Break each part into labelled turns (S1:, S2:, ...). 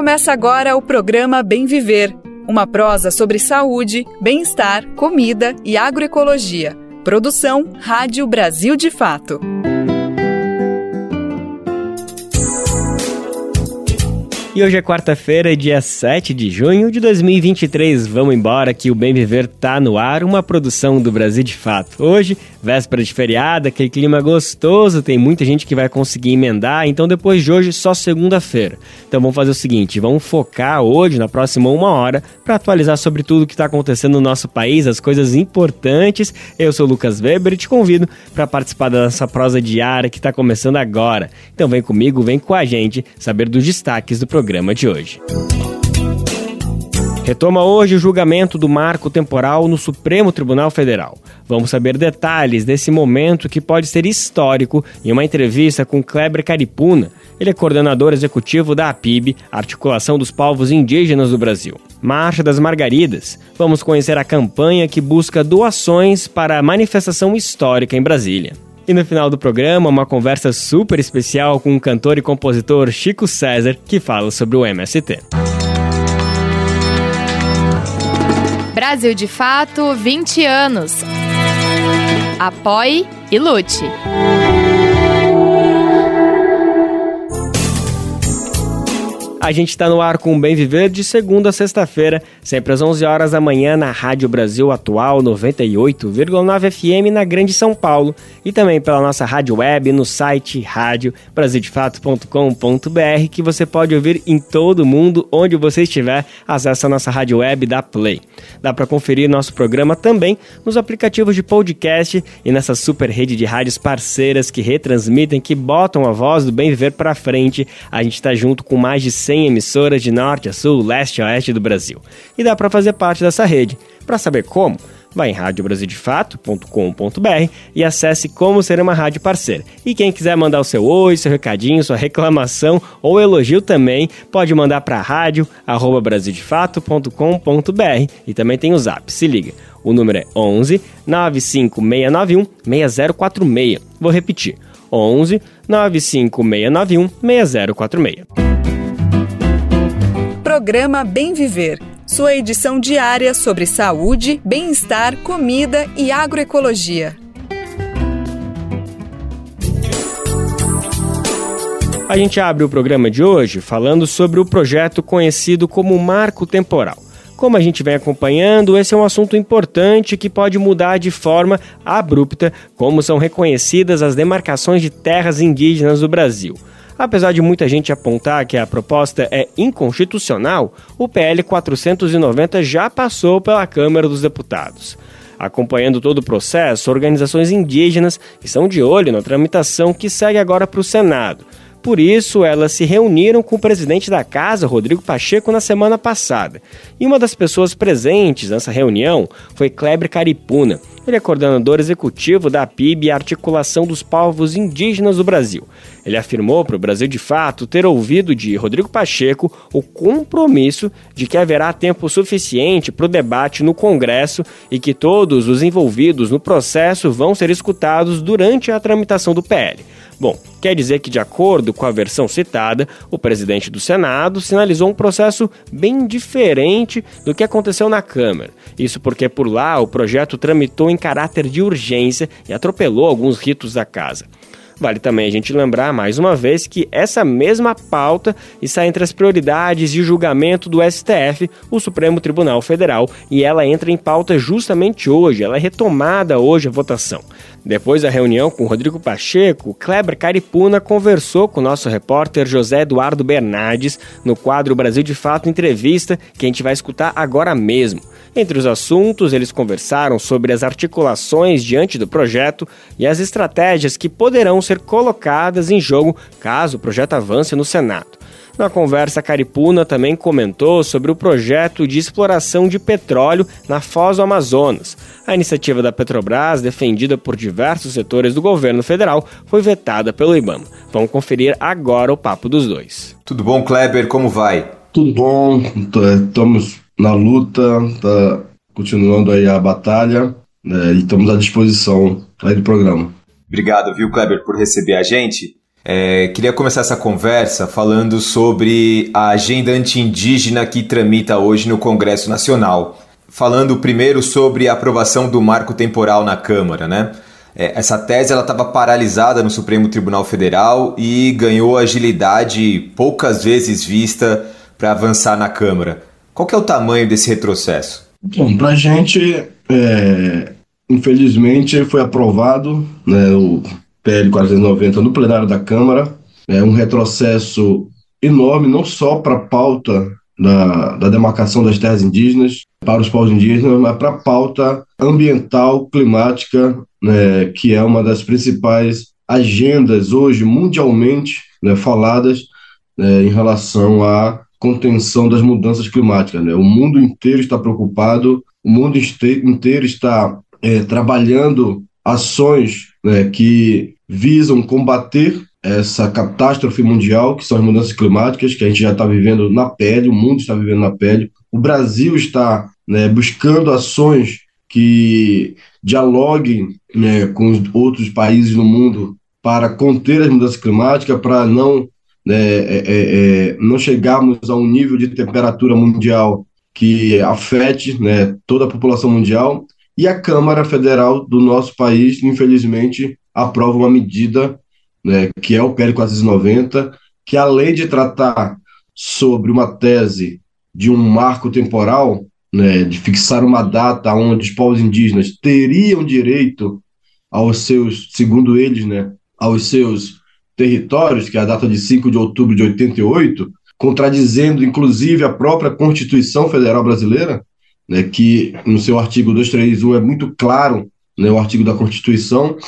S1: Começa agora o programa Bem Viver, uma prosa sobre saúde, bem-estar, comida e agroecologia. Produção Rádio Brasil de Fato.
S2: E hoje é quarta-feira, dia 7 de junho de 2023. Vamos embora que o Bem Viver tá no ar, uma produção do Brasil de Fato. Hoje, véspera de feriado, aquele clima gostoso, tem muita gente que vai conseguir emendar, então depois de hoje só segunda-feira. Então vamos fazer o seguinte, vamos focar hoje, na próxima uma hora, para atualizar sobre tudo que está acontecendo no nosso país, as coisas importantes. Eu sou o Lucas Weber e te convido para participar dessa prosa diária que está começando agora. Então vem comigo, vem com a gente saber dos destaques do programa de hoje. Retoma hoje o julgamento do marco temporal no Supremo Tribunal Federal. Vamos saber detalhes desse momento que pode ser histórico em uma entrevista com Kleber Caripuna. Ele é coordenador executivo da APIB, Articulação dos Povos Indígenas do Brasil. Marcha das Margaridas. Vamos conhecer a campanha que busca doações para a manifestação histórica em Brasília. E no final do programa, uma conversa super especial com o cantor e compositor Chico César, que fala sobre o MST.
S3: Brasil de Fato 20 anos. Apoie e lute.
S2: A gente está no ar com o Bem Viver de segunda a sexta-feira, sempre às 11 horas da manhã na Rádio Brasil Atual 98,9 FM na Grande São Paulo e também pela nossa rádio web no site radiobrasildefato.com.br que você pode ouvir em todo mundo onde você estiver. Acesse a nossa rádio web da Play. Dá para conferir nosso programa também nos aplicativos de podcast e nessa super rede de rádios parceiras que retransmitem, que botam a voz do Bem Viver para frente. A gente está junto com mais de 100 emissoras de norte a sul, leste a oeste do Brasil. E dá para fazer parte dessa rede. Para saber como, vá em radiobrasildefato.com.br e acesse como ser uma rádio parceira. E quem quiser mandar o seu oi, seu recadinho, sua reclamação ou elogio também, pode mandar para rádio@brasildefato.com.br e também tem o Zap. Se liga. O número é 11 95691 6046. Vou repetir. 11 95691 6046.
S1: Programa Bem Viver, sua edição diária sobre saúde, bem-estar, comida e agroecologia.
S2: A gente abre o programa de hoje falando sobre o projeto conhecido como Marco Temporal. Como a gente vem acompanhando, esse é um assunto importante que pode mudar de forma abrupta como são reconhecidas as demarcações de terras indígenas do Brasil. Apesar de muita gente apontar que a proposta é inconstitucional, o PL 490 já passou pela Câmara dos Deputados. Acompanhando todo o processo, organizações indígenas estão de olho na tramitação que segue agora para o Senado. Por isso, elas se reuniram com o presidente da casa, Rodrigo Pacheco, na semana passada. E uma das pessoas presentes nessa reunião foi Kleber Caripuna. Ele é coordenador executivo da PIB, Articulação dos Povos Indígenas do Brasil. Ele afirmou para o Brasil de Fato ter ouvido de Rodrigo Pacheco o compromisso de que haverá tempo suficiente para o debate no Congresso e que todos os envolvidos no processo vão ser escutados durante a tramitação do PL. Bom, quer dizer que, de acordo com a versão citada, o presidente do Senado sinalizou um processo bem diferente do que aconteceu na Câmara. Isso porque por lá o projeto tramitou em caráter de urgência e atropelou alguns ritos da casa. Vale também a gente lembrar mais uma vez que essa mesma pauta está entre as prioridades de julgamento do STF, o Supremo Tribunal Federal, e ela entra em pauta justamente hoje, ela é retomada hoje a votação. Depois da reunião com Rodrigo Pacheco, Kleber Caripuna conversou com nosso repórter José Eduardo Bernardes no quadro Brasil de Fato Entrevista, que a gente vai escutar agora mesmo. Entre os assuntos, eles conversaram sobre as articulações diante do projeto e as estratégias que poderão ser colocadas em jogo caso o projeto avance no Senado. Na conversa, Caripuna também comentou sobre o projeto de exploração de petróleo na Foz do Amazonas. A iniciativa da Petrobras, defendida por diversos setores do governo federal, foi vetada pelo IBAMA. Vamos conferir agora o papo dos dois.
S4: Tudo bom, Kleber? Como vai?
S5: Tudo bom, estamos na luta, tá continuando aí a batalha né, e estamos à disposição aí do programa.
S4: Obrigado, viu, Kleber, por receber a gente. É, queria começar essa conversa falando sobre a agenda anti-indígena que tramita hoje no Congresso Nacional. Falando primeiro sobre a aprovação do marco temporal na Câmara, né? É, essa tese estava paralisada no Supremo Tribunal Federal e ganhou agilidade poucas vezes vista para avançar na Câmara. Qual que é o tamanho desse retrocesso?
S5: Bom, para a gente, é, infelizmente, foi aprovado né, o PL 490 no plenário da Câmara. É um retrocesso enorme, não só para a pauta da, da demarcação das terras indígenas, para os povos indígenas, mas para a pauta ambiental, climática, né, que é uma das principais agendas hoje mundialmente né, faladas né, em relação à contenção das mudanças climáticas. Né? O mundo inteiro está preocupado, o mundo inteiro está é, trabalhando ações né, que visam combater essa catástrofe mundial, que são as mudanças climáticas, que a gente já está vivendo na pele, o mundo está vivendo na pele. O Brasil está né, buscando ações que dialoguem né, com os outros países no mundo para conter as mudanças climáticas, para não, né, é, é, é, não chegarmos a um nível de temperatura mundial que afete né, toda a população mundial. E a Câmara Federal do nosso país, infelizmente, aprova uma medida né, que é o PL 490, que além de tratar sobre uma tese de um marco temporal, né, de fixar uma data onde os povos indígenas teriam direito aos seus, segundo eles, né, aos seus territórios, que é a data de 5 de outubro de 88, contradizendo inclusive a própria Constituição Federal Brasileira, né, que no seu artigo 231 é muito claro, né, o artigo da Constituição,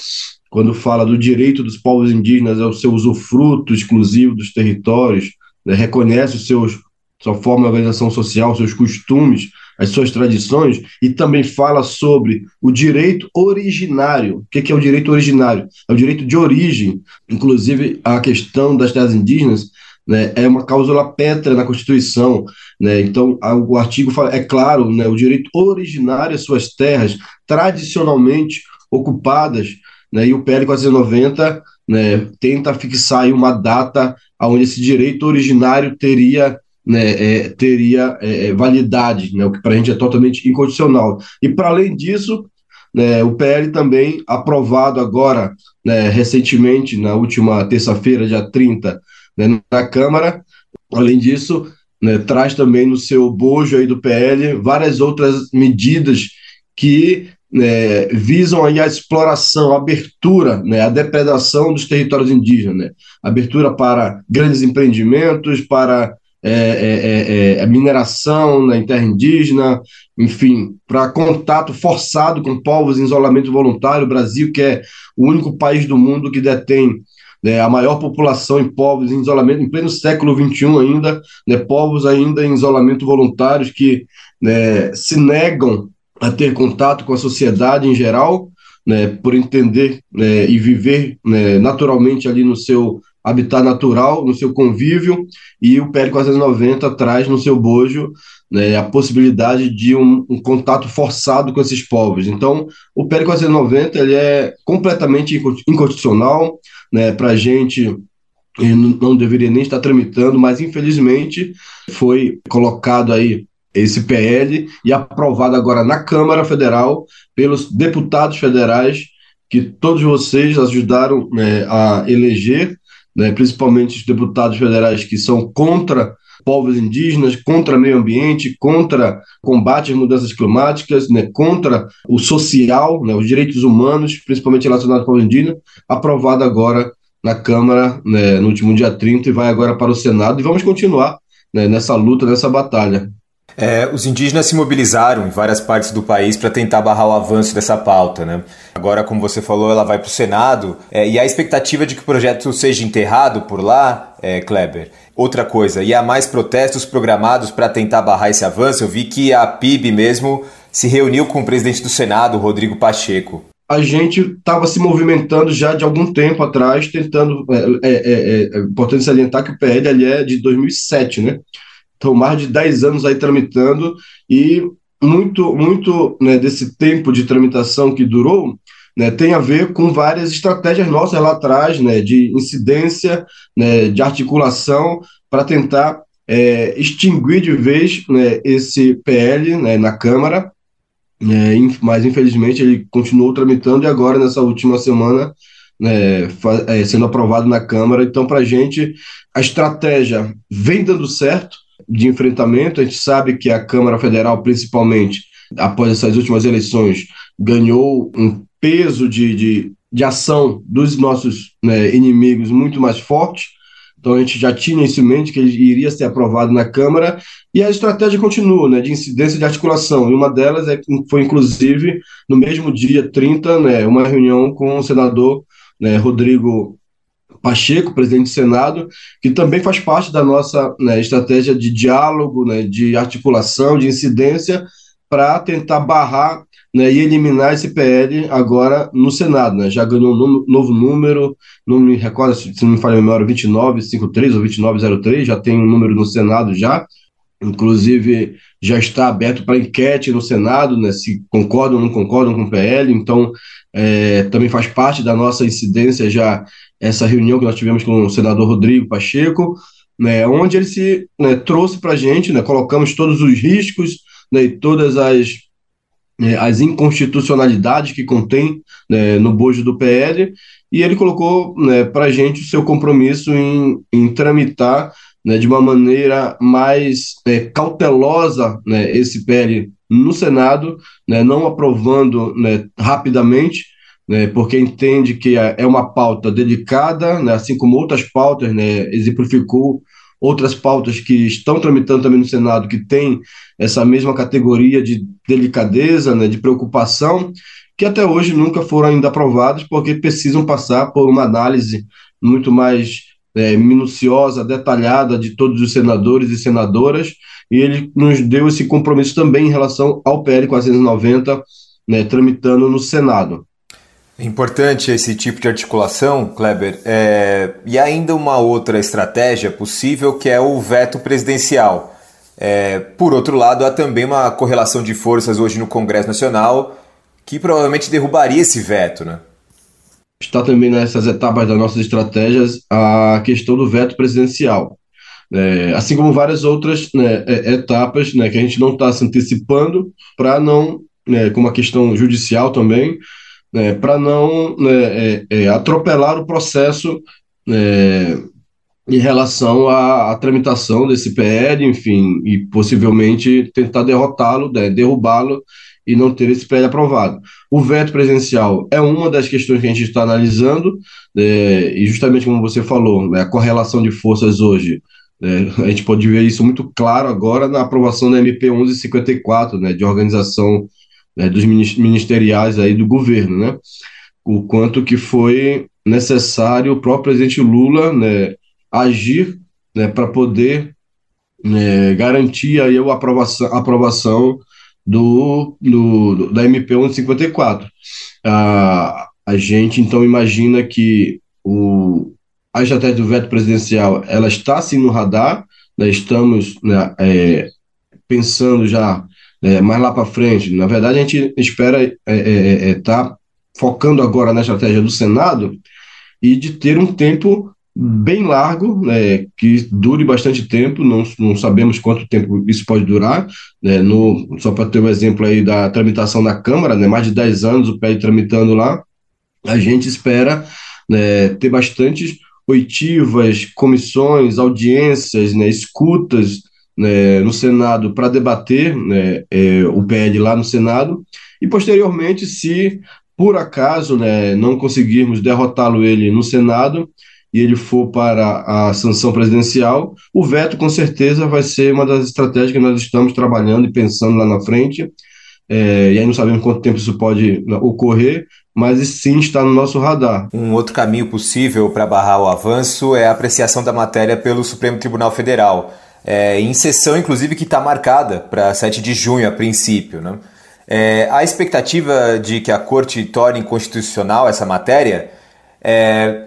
S5: quando fala do direito dos povos indígenas ao seu usufruto exclusivo dos territórios, né, reconhece os seus, sua forma de organização social, seus costumes, as suas tradições, e também fala sobre o direito originário. O que é o direito originário? É o direito de origem. Inclusive, a questão das terras indígenas né, é uma cláusula pétrea na Constituição. Né, então, o artigo fala, é claro, né, o direito originário às suas terras, tradicionalmente ocupadas né, e o PL 490 né, tenta fixar uma data onde esse direito originário teria, né, é, teria é, é, validade, né, o que para a gente é totalmente incondicional. E para além disso, né, o PL também aprovado agora, né, recentemente, na última terça-feira, dia 30, né, na Câmara, além disso, né, traz também no seu bojo aí do PL várias outras medidas que né, visam aí a exploração, a abertura, né, a depredação dos territórios indígenas, né, abertura para grandes empreendimentos, para é, é, é, é mineração na terra indígena, enfim, para contato forçado com povos em isolamento voluntário. O Brasil, que é o único país do mundo que detém né, a maior população em povos em isolamento, em pleno século XXI ainda, né, povos ainda em isolamento voluntários que né, se negam a ter contato com a sociedade em geral, né, por entender né, e viver né, naturalmente ali no seu habitat natural, no seu convívio, e o PL 490 traz no seu bojo né, a possibilidade de um, um, contato forçado com esses povos. Então, o PL 490 ele é completamente inconstitucional né, para a gente ele não deveria nem estar tramitando, mas infelizmente foi colocado aí esse PL e aprovado agora na Câmara Federal pelos deputados federais que todos vocês ajudaram né, a eleger, né, principalmente os deputados federais que são contra povos indígenas, contra meio ambiente, contra combate às mudanças climáticas, né, contra o social, né, os direitos humanos, principalmente relacionados ao povo indígena, aprovado agora na Câmara né, no último dia 30 e vai agora para o Senado e vamos continuar né, nessa luta, nessa batalha.
S4: É, os indígenas se mobilizaram em várias partes do país para tentar barrar o avanço dessa pauta. Né? Agora, como você falou, ela vai para o Senado é, e a expectativa de que o projeto seja enterrado por lá, é, Kleber. Outra coisa, e há mais protestos programados para tentar barrar esse avanço? Eu vi que a PIB mesmo se reuniu com o presidente do Senado, Rodrigo Pacheco
S5: a gente estava se movimentando já de algum tempo atrás, tentando. É, é, é, é importante salientar que o PL é de 2007, né? Então, mais de 10 anos aí tramitando e muito, muito né, desse tempo de tramitação que durou, né, tem a ver com várias estratégias nossas lá atrás, né, de incidência, né, de articulação, para tentar é, extinguir de vez né, esse PL né, na Câmara, é, mas infelizmente ele continuou tramitando e agora, nessa última semana, né, é, sendo aprovado na Câmara. Então, para a gente, a estratégia vem dando certo de enfrentamento. A gente sabe que a Câmara Federal, principalmente após essas últimas eleições, ganhou um peso de, de, de ação dos nossos né, inimigos muito mais forte. Então a gente já tinha isso em mente que ele iria ser aprovado na Câmara e a estratégia continua, né, de incidência de articulação. E uma delas é, foi inclusive no mesmo dia 30, né, uma reunião com o senador né, Rodrigo Pacheco, presidente do Senado, que também faz parte da nossa né, estratégia de diálogo, né, de articulação, de incidência, para tentar barrar né, e eliminar esse PL agora no Senado. Né? Já ganhou um novo número, não me recordo se não me falha a memória, 2953 ou 2903, já tem um número no Senado já. Inclusive, já está aberto para enquete no Senado, né, se concordam ou não concordam com o PL. Então, é, também faz parte da nossa incidência já essa reunião que nós tivemos com o senador Rodrigo Pacheco, né, onde ele se né, trouxe para a gente, né, colocamos todos os riscos né, e todas as, né, as inconstitucionalidades que contém né, no bojo do PL, e ele colocou né, para a gente o seu compromisso em, em tramitar né, de uma maneira mais é, cautelosa né, esse PL no Senado, né, não aprovando né, rapidamente, né, porque entende que é, é uma pauta delicada, né, assim como outras pautas, né, exemplificou outras pautas que estão tramitando também no Senado, que tem essa mesma categoria de delicadeza, né, de preocupação, que até hoje nunca foram ainda aprovadas, porque precisam passar por uma análise muito mais é, minuciosa, detalhada de todos os senadores e senadoras, e ele nos deu esse compromisso também em relação ao PL 490, né, tramitando no Senado.
S4: É importante esse tipo de articulação, Kleber. É... E ainda uma outra estratégia possível que é o veto presidencial. É... Por outro lado, há também uma correlação de forças hoje no Congresso Nacional que provavelmente derrubaria esse veto, né?
S5: Está também nessas etapas das nossas estratégias a questão do veto presidencial. É, assim como várias outras né, é, etapas né, que a gente não está se antecipando para não, né, como a questão judicial também, né, para não né, é, é, atropelar o processo né, em relação à, à, tramitação desse PL, enfim, e possivelmente tentar derrotá-lo, né, derrubá-lo e não ter esse PL aprovado. O veto presidencial é uma das questões que a gente está analisando, é, e justamente como você falou, né, a correlação de forças hoje é, a gente pode ver isso muito claro agora na aprovação da MP 1154, né, de organização né, dos ministeriais aí do governo, né, o quanto que foi necessário o próprio presidente Lula né, agir né, para poder né, garantir aí a aprovação, aprovação do, do, da MP 1154. A, a gente então imagina que o, a estratégia do veto presidencial ela está sim no radar, né, estamos né, é, pensando já é, mais lá para frente. Na verdade, a gente espera estar é, é, é tá focando agora na estratégia do Senado e de ter um tempo bem largo, né, que dure bastante tempo, não, não sabemos quanto tempo isso pode durar, né, no, só para ter um exemplo aí da tramitação na Câmara, né, mais de 10 anos o PL tramitando lá, a gente espera né, ter bastantes oitivas, comissões, audiências, né, escutas né, no Senado para debater né, é, o PL lá no Senado, e posteriormente, se por acaso né, não conseguirmos derrotá-lo ele no Senado e ele for para a sanção presidencial, o veto com certeza vai ser uma das estratégias que nós estamos trabalhando e pensando lá na frente. É, e aí não sabemos quanto tempo isso pode né, ocorrer, mas sim está no nosso radar.
S4: Um outro caminho possível para barrar o avanço é a apreciação da matéria pelo Supremo Tribunal Federal, é, em sessão inclusive que está marcada para 7 de junho a princípio. Né? É, a expectativa de que a Corte torne inconstitucional essa matéria, é,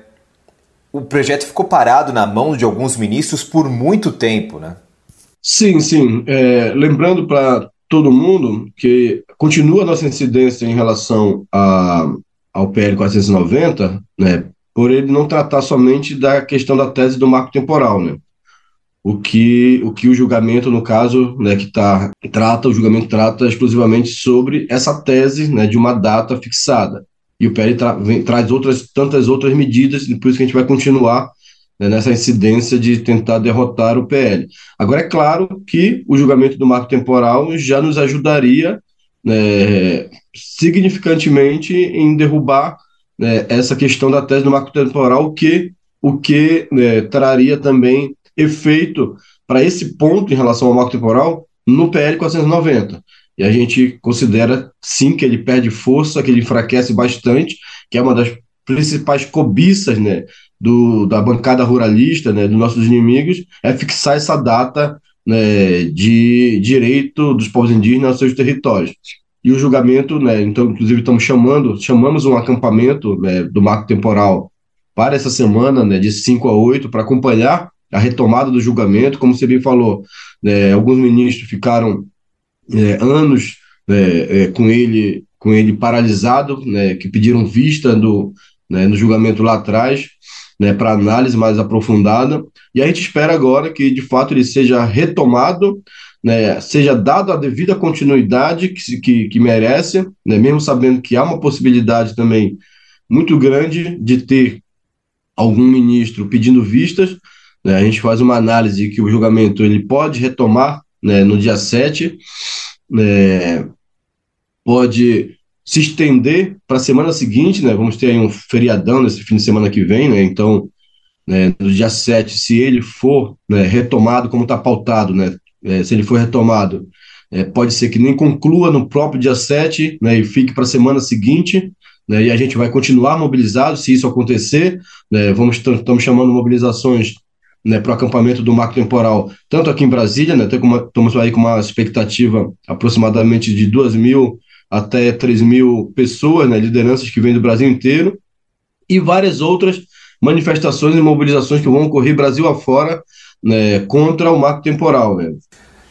S4: o projeto ficou parado na mão de alguns ministros por muito tempo, né?
S5: Sim, sim. É, lembrando para todo mundo que continua a nossa incidência em relação a, ao PL 490, né, por ele não tratar somente da questão da tese do marco temporal, né? O que o, que o julgamento, no caso, né, que tá, trata, o julgamento trata exclusivamente sobre essa tese né, de uma data fixada. E o PL tra vem, traz outras, tantas outras medidas, por isso que a gente vai continuar né, nessa incidência de tentar derrotar o PL. Agora, é claro que o julgamento do marco temporal já nos ajudaria né, significantemente em derrubar né, essa questão da tese do marco temporal, que, o que né, traria também efeito para esse ponto em relação ao marco temporal no PL 490. E a gente considera, sim, que ele perde força, que ele enfraquece bastante, que é uma das principais cobiças né, do, da bancada ruralista, né, dos nossos inimigos, é fixar essa data né, de direito dos povos indígenas aos seus territórios. E o julgamento, né, então, inclusive, estamos chamando, chamamos um acampamento né, do marco temporal para essa semana, né, de 5 a 8, para acompanhar a retomada do julgamento. Como você bem falou, né, alguns ministros ficaram é, anos né, é, com ele com ele paralisado, né, que pediram vista do, né, no julgamento lá atrás, né, para análise mais aprofundada. E a gente espera agora que, de fato, ele seja retomado, né, seja dado a devida continuidade que, que, que merece, né, mesmo sabendo que há uma possibilidade também muito grande de ter algum ministro pedindo vistas. Né, a gente faz uma análise que o julgamento ele pode retomar né, no dia 7, né, pode se estender para a semana seguinte, né? Vamos ter um feriadão nesse fim de semana que vem, né? Então, né, no dia 7, se ele for né, retomado como está pautado, né? É, se ele for retomado, é, pode ser que nem conclua no próprio dia 7 né, e fique para a semana seguinte, né, e a gente vai continuar mobilizado se isso acontecer. Né, vamos estamos chamando mobilizações né, para o acampamento do marco temporal, tanto aqui em Brasília, né, estamos aí com uma expectativa aproximadamente de 2 mil até 3 mil pessoas, né, lideranças que vêm do Brasil inteiro, e várias outras manifestações e mobilizações que vão ocorrer Brasil afora né, contra o marco temporal. Né.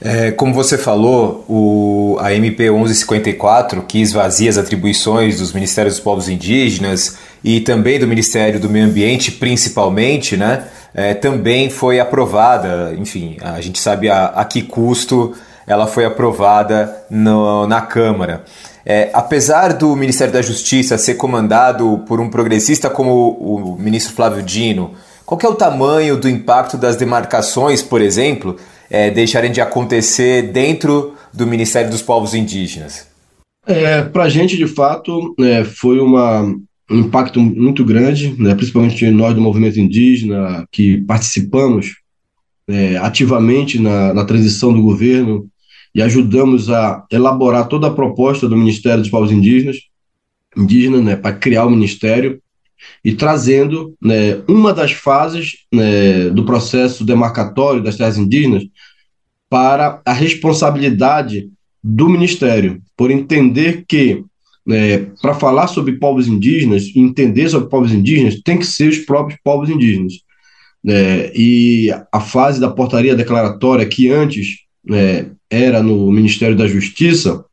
S4: É, como você falou, o, a MP 1154, que esvazia as atribuições dos Ministérios dos Povos Indígenas e também do Ministério do Meio Ambiente, principalmente, né, é, também foi aprovada. Enfim, a gente sabe a, a que custo ela foi aprovada no, na Câmara. É, apesar do Ministério da Justiça ser comandado por um progressista como o ministro Flávio Dino, qual é o tamanho do impacto das demarcações, por exemplo, é, deixarem de acontecer dentro do Ministério dos Povos Indígenas?
S5: É, Para a gente, de fato, é, foi uma, um impacto muito grande, né, principalmente nós do movimento indígena, que participamos é, ativamente na, na transição do governo e ajudamos a elaborar toda a proposta do Ministério dos Povos Indígenas, indígena, né, para criar o ministério e trazendo né, uma das fases né, do processo demarcatório das terras indígenas para a responsabilidade do ministério, por entender que né, para falar sobre povos indígenas, entender sobre povos indígenas, tem que ser os próprios povos indígenas. Né, e a fase da portaria declaratória que antes né, era no Ministério da Justiça,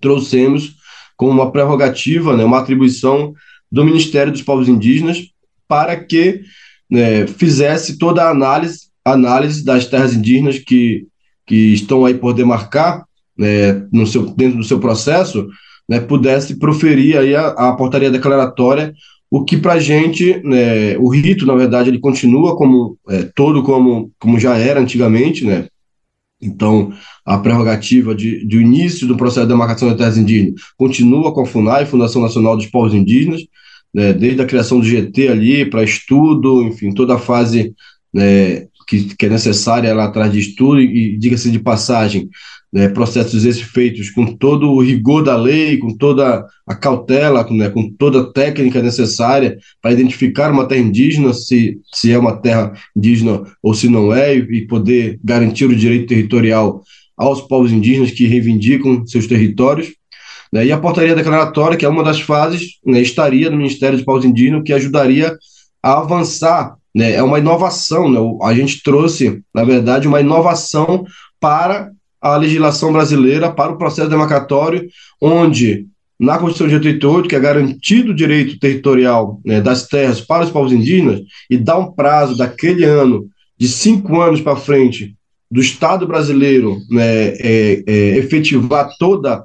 S5: trouxemos como uma prerrogativa, né, uma atribuição do Ministério dos Povos Indígenas para que né, fizesse toda a análise, análise das terras indígenas que, que estão aí por demarcar né, no seu, dentro do seu processo, né, pudesse proferir aí a, a portaria declaratória, o que para a gente, né, o rito, na verdade, ele continua como é, todo como, como já era antigamente, né, então, a prerrogativa de, de início do processo de demarcação das terras indígenas continua com a FUNAI, Fundação Nacional dos Povos Indígenas, né, desde a criação do GT ali para estudo, enfim, toda a fase né, que, que é necessária lá atrás de estudo, e diga-se de passagem, né, processos esses feitos com todo o rigor da lei, com toda a cautela, né, com toda a técnica necessária para identificar uma terra indígena, se, se é uma terra indígena ou se não é, e poder garantir o direito territorial aos povos indígenas que reivindicam seus territórios. Né, e a portaria declaratória, que é uma das fases, né, estaria no Ministério dos Povos Indígenas, que ajudaria a avançar. Né, é uma inovação, né, a gente trouxe, na verdade, uma inovação para a legislação brasileira para o processo demarcatório, onde na Constituição de 88, que é garantido o direito territorial né, das terras para os povos indígenas, e dá um prazo daquele ano de cinco anos para frente do Estado brasileiro né, é, é, efetivar toda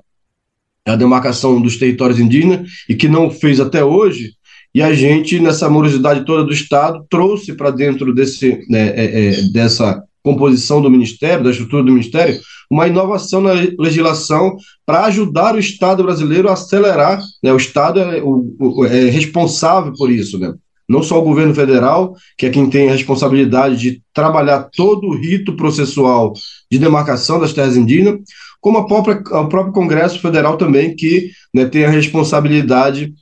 S5: a demarcação dos territórios indígenas, e que não fez até hoje, e a gente, nessa morosidade toda do Estado, trouxe para dentro desse, né, é, é, dessa composição do Ministério, da estrutura do Ministério, uma inovação na legislação para ajudar o Estado brasileiro a acelerar. Né? O Estado é, o, é responsável por isso, né? não só o governo federal, que é quem tem a responsabilidade de trabalhar todo o rito processual de demarcação das terras indígenas, como a própria, o próprio Congresso Federal também, que né, tem a responsabilidade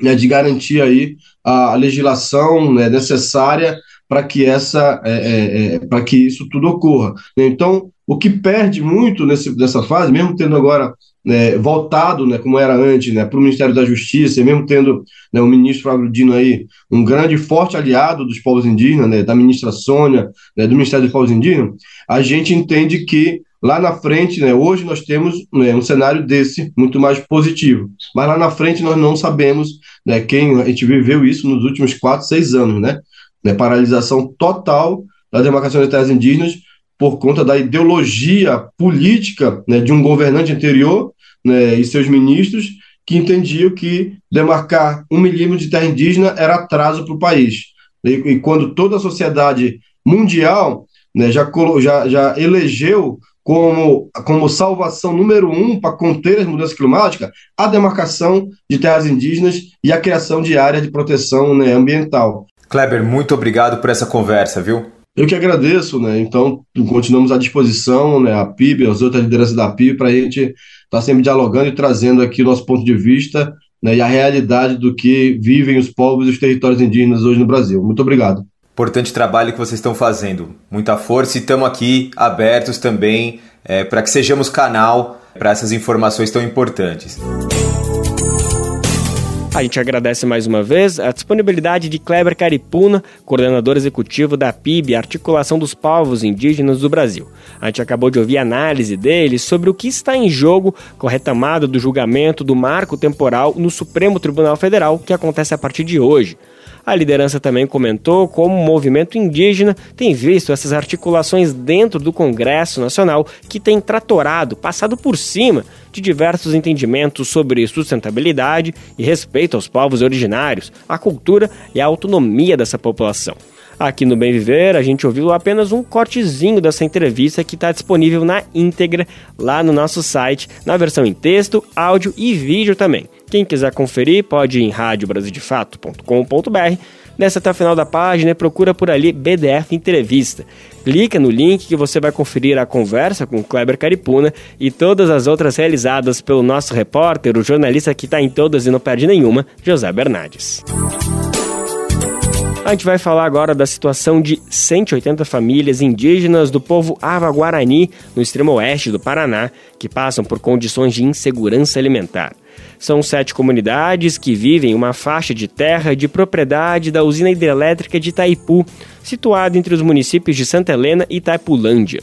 S5: né, de garantir aí a legislação né, necessária para que essa é, é, é para que isso tudo ocorra. Então, o que perde muito nesse, nessa fase, mesmo tendo agora né, voltado, né, como era antes, né, para o Ministério da Justiça, e mesmo tendo né, o ministro Agudino aí, um grande forte aliado dos povos indígenas, né, da ministra Sônia, né, do Ministério dos Povos Indígenas, a gente entende que lá na frente, né, hoje nós temos né, um cenário desse muito mais positivo, mas lá na frente nós não sabemos né, quem a gente viveu isso nos últimos quatro, seis anos, né, né paralisação total da demarcação das terras indígenas por conta da ideologia política né, de um governante anterior né, e seus ministros que entendiam que demarcar um milímetro de terra indígena era atraso para o país. E, e, quando toda a sociedade mundial né, já, já, já elegeu como, como salvação número um para conter as mudanças climáticas a demarcação de terras indígenas e a criação de áreas de proteção né, ambiental.
S4: Kleber, muito obrigado por essa conversa, viu?
S5: Eu que agradeço, né? Então, continuamos à disposição, né? A PIB, as outras lideranças da PIB, para a gente estar tá sempre dialogando e trazendo aqui o nosso ponto de vista né? e a realidade do que vivem os povos e os territórios indígenas hoje no Brasil. Muito obrigado.
S4: Importante trabalho que vocês estão fazendo. Muita força e estamos aqui abertos também é, para que sejamos canal para essas informações tão importantes.
S2: A gente agradece mais uma vez a disponibilidade de Kleber Caripuna, coordenador executivo da PIB, Articulação dos Povos Indígenas do Brasil. A gente acabou de ouvir a análise dele sobre o que está em jogo com a retomada do julgamento do marco temporal no Supremo Tribunal Federal, que acontece a partir de hoje. A liderança também comentou como o movimento indígena tem visto essas articulações dentro do Congresso Nacional que tem tratorado, passado por cima de diversos entendimentos sobre sustentabilidade e respeito aos povos originários, a cultura e a autonomia dessa população. Aqui no Bem Viver, a gente ouviu apenas um cortezinho dessa entrevista que está disponível na íntegra lá no nosso site, na versão em texto, áudio e vídeo também. Quem quiser conferir pode ir em radiobrasildefato.com.br. Nessa até o final da página, procura por ali BDF Entrevista. Clica no link que você vai conferir a conversa com Kleber Caripuna e todas as outras realizadas pelo nosso repórter, o jornalista que está em todas e não perde nenhuma, José Bernardes. A gente vai falar agora da situação de 180 famílias indígenas do povo Ava Guarani, no extremo oeste do Paraná, que passam por condições de insegurança alimentar. São sete comunidades que vivem em uma faixa de terra de propriedade da usina hidrelétrica de Itaipu, situada entre os municípios de Santa Helena e Itaipulândia.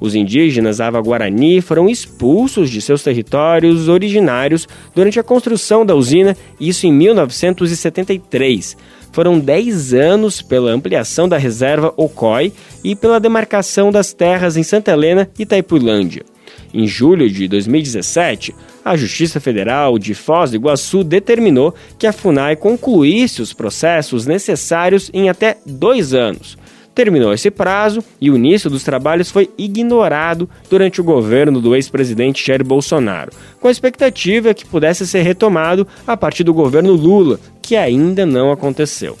S2: Os indígenas Ava-Guarani foram expulsos de seus territórios originários durante a construção da usina, isso em 1973. Foram 10 anos pela ampliação da reserva Ocói e pela demarcação das terras em Santa Helena e Itaipulândia. Em julho de 2017, a Justiça Federal de Foz do Iguaçu determinou que a FUNAI concluísse os processos necessários em até dois anos. Terminou esse prazo e o início dos trabalhos foi ignorado durante o governo do ex-presidente Jair Bolsonaro, com a expectativa que pudesse ser retomado a partir do governo Lula, que ainda não aconteceu.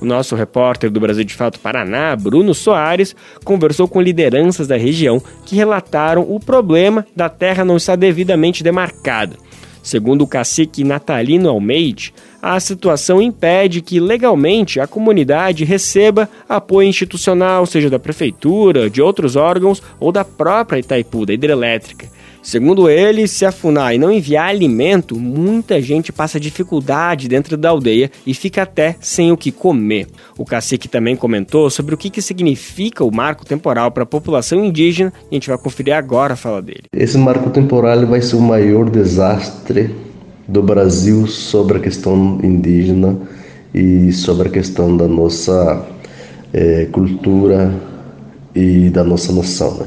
S2: O nosso repórter do Brasil de Fato Paraná, Bruno Soares, conversou com lideranças da região que relataram o problema da terra não estar devidamente demarcada. Segundo o cacique Natalino Almeide, a situação impede que legalmente a comunidade receba apoio institucional, seja da prefeitura, de outros órgãos ou da própria Itaipu, da hidrelétrica. Segundo ele, se a FUNAI não enviar alimento, muita gente passa dificuldade dentro da aldeia e fica até sem o que comer. O cacique também comentou sobre o que, que significa o marco temporal para a população indígena e a gente vai conferir agora a fala dele.
S6: Esse marco temporal vai ser o maior desastre do Brasil sobre a questão indígena e sobre a questão da nossa é, cultura e da nossa nação. Né?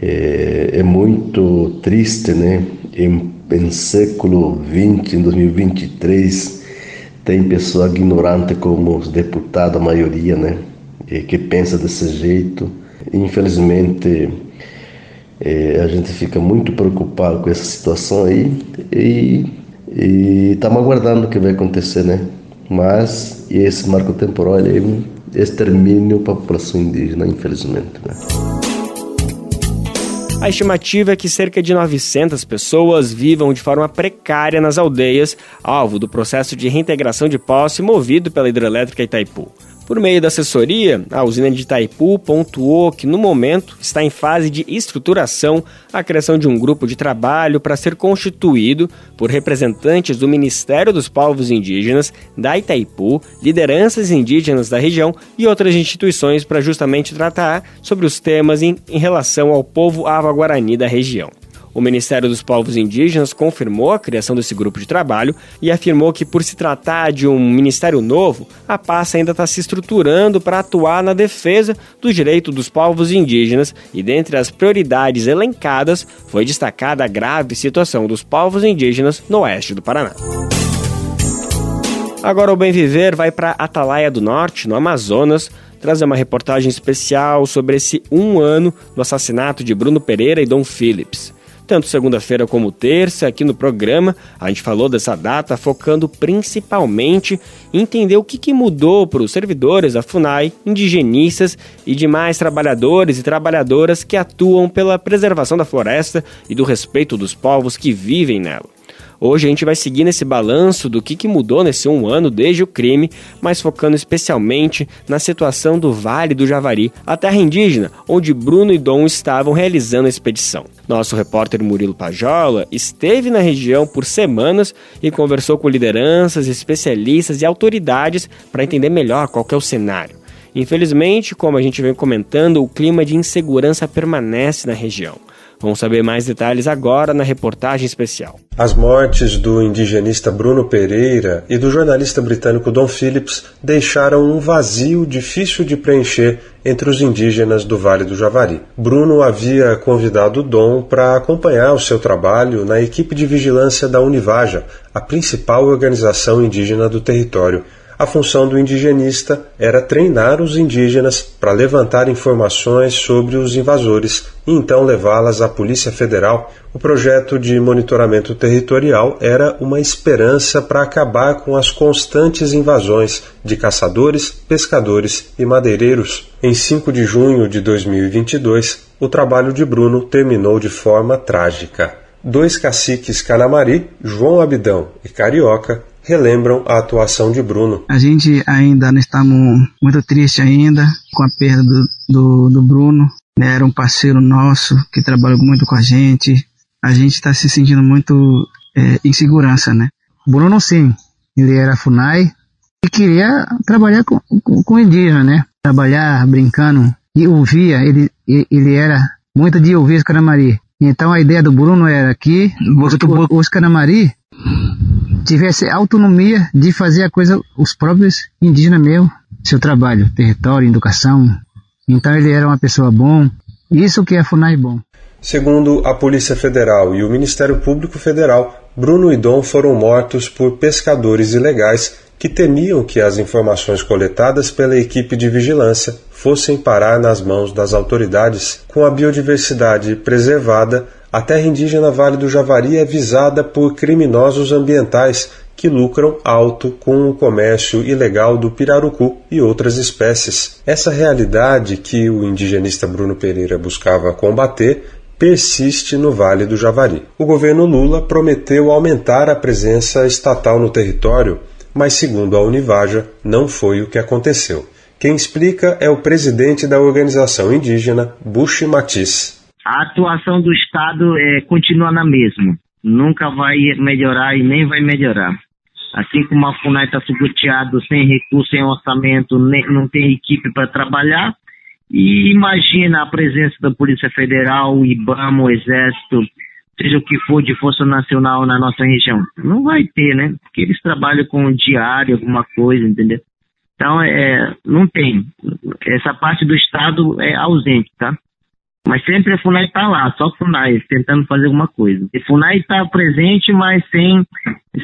S6: É, é, muito triste, né? Em, em século XX, em 2023, tem pessoa ignorante como os a maioria, né? que pensa desse jeito. Infelizmente, é, a gente fica muito preocupado com essa situação aí e estamos aguardando o que vai acontecer, né? Mas esse marco temporal extermínio para a população indígena, infelizmente. Né?
S2: A estimativa é que cerca de 900 pessoas vivam de forma precária nas aldeias, alvo do processo de reintegração de posse movido pela hidrelétrica Itaipu. Por meio da assessoria, a usina de Itaipu pontuou que, no momento, está em fase de estruturação a criação de um grupo de trabalho para ser constituído por representantes do Ministério dos Povos Indígenas, da Itaipu, lideranças indígenas da região e outras instituições para justamente tratar sobre os temas em, em relação ao povo ava-guarani da região. O Ministério dos Povos Indígenas confirmou a criação desse grupo de trabalho e afirmou que, por se tratar de um ministério novo, a pasta ainda está se estruturando para atuar na defesa dos direitos dos povos indígenas e, dentre as prioridades elencadas, foi destacada a grave situação dos povos indígenas no oeste do Paraná. Agora o Bem Viver vai para Atalaia do Norte, no Amazonas, trazer uma reportagem especial sobre esse um ano do assassinato de Bruno Pereira e Dom Phillips. Tanto segunda-feira como terça, aqui no programa, a gente falou dessa data focando principalmente em entender o que, que mudou para os servidores da FUNAI, indigenistas e demais trabalhadores e trabalhadoras que atuam pela preservação da floresta e do respeito dos povos que vivem nela. Hoje a gente vai seguir nesse balanço do que, que mudou nesse um ano desde o crime, mas focando especialmente na situação do Vale do Javari, a terra indígena onde Bruno e Dom estavam realizando a expedição. Nosso repórter Murilo Pajola esteve na região por semanas e conversou com lideranças, especialistas e autoridades para entender melhor qual é o cenário. Infelizmente, como a gente vem comentando, o clima de insegurança permanece na região. Vamos saber mais detalhes agora na reportagem especial.
S7: As mortes do indigenista Bruno Pereira e do jornalista britânico Don Phillips deixaram um vazio difícil de preencher entre os indígenas do Vale do Javari. Bruno havia convidado Dom para acompanhar o seu trabalho na equipe de vigilância da Univaja, a principal organização indígena do território a função do indigenista era treinar os indígenas para levantar informações sobre os invasores e então levá-las à Polícia Federal. O projeto de monitoramento territorial era uma esperança para acabar com as constantes invasões de caçadores, pescadores e madeireiros. Em 5 de junho de 2022, o trabalho de Bruno terminou de forma trágica. Dois caciques Canamari, João Abidão e Carioca, relembram a atuação de Bruno.
S8: A gente ainda estamos muito tristes ainda com a perda do, do, do Bruno. Né? Era um parceiro nosso que trabalhou muito com a gente. A gente está se sentindo muito é, insegurança, né? Bruno sim, ele era FUNAI e queria trabalhar com, com, com indígena, né? Trabalhar brincando e ouvia, ele, ele era muito de ouvir os Caramari. Então a ideia do Bruno era que os, os Caramari tivesse autonomia de fazer a coisa, os próprios indígenas mesmo, seu trabalho, território, educação. Então ele era uma pessoa bom, isso que é FUNAI bom.
S7: Segundo a Polícia Federal e o Ministério Público Federal, Bruno e Dom foram mortos por pescadores ilegais que temiam que as informações coletadas pela equipe de vigilância fossem parar nas mãos das autoridades. Com a biodiversidade preservada, a terra indígena Vale do Javari é visada por criminosos ambientais que lucram alto com o comércio ilegal do pirarucu e outras espécies. Essa realidade que o indigenista Bruno Pereira buscava combater persiste no Vale do Javari. O governo Lula prometeu aumentar a presença estatal no território, mas, segundo a Univaja, não foi o que aconteceu. Quem explica é o presidente da organização indígena, Bushi Matiz
S9: a atuação do Estado é, continua na mesma. Nunca vai melhorar e nem vai melhorar. Assim como a FUNAI está subuteado, sem recurso, sem orçamento, nem, não tem equipe para trabalhar. E imagina a presença da Polícia Federal, IBAMA, o Exército, seja o que for de força nacional na nossa região. Não vai ter, né? Porque eles trabalham com diário, alguma coisa, entendeu? Então, é, não tem. Essa parte do Estado é ausente, tá? Mas sempre a FUNAI está lá, só a FUNAI, tentando fazer alguma coisa. A FUNAI está presente, mas sem,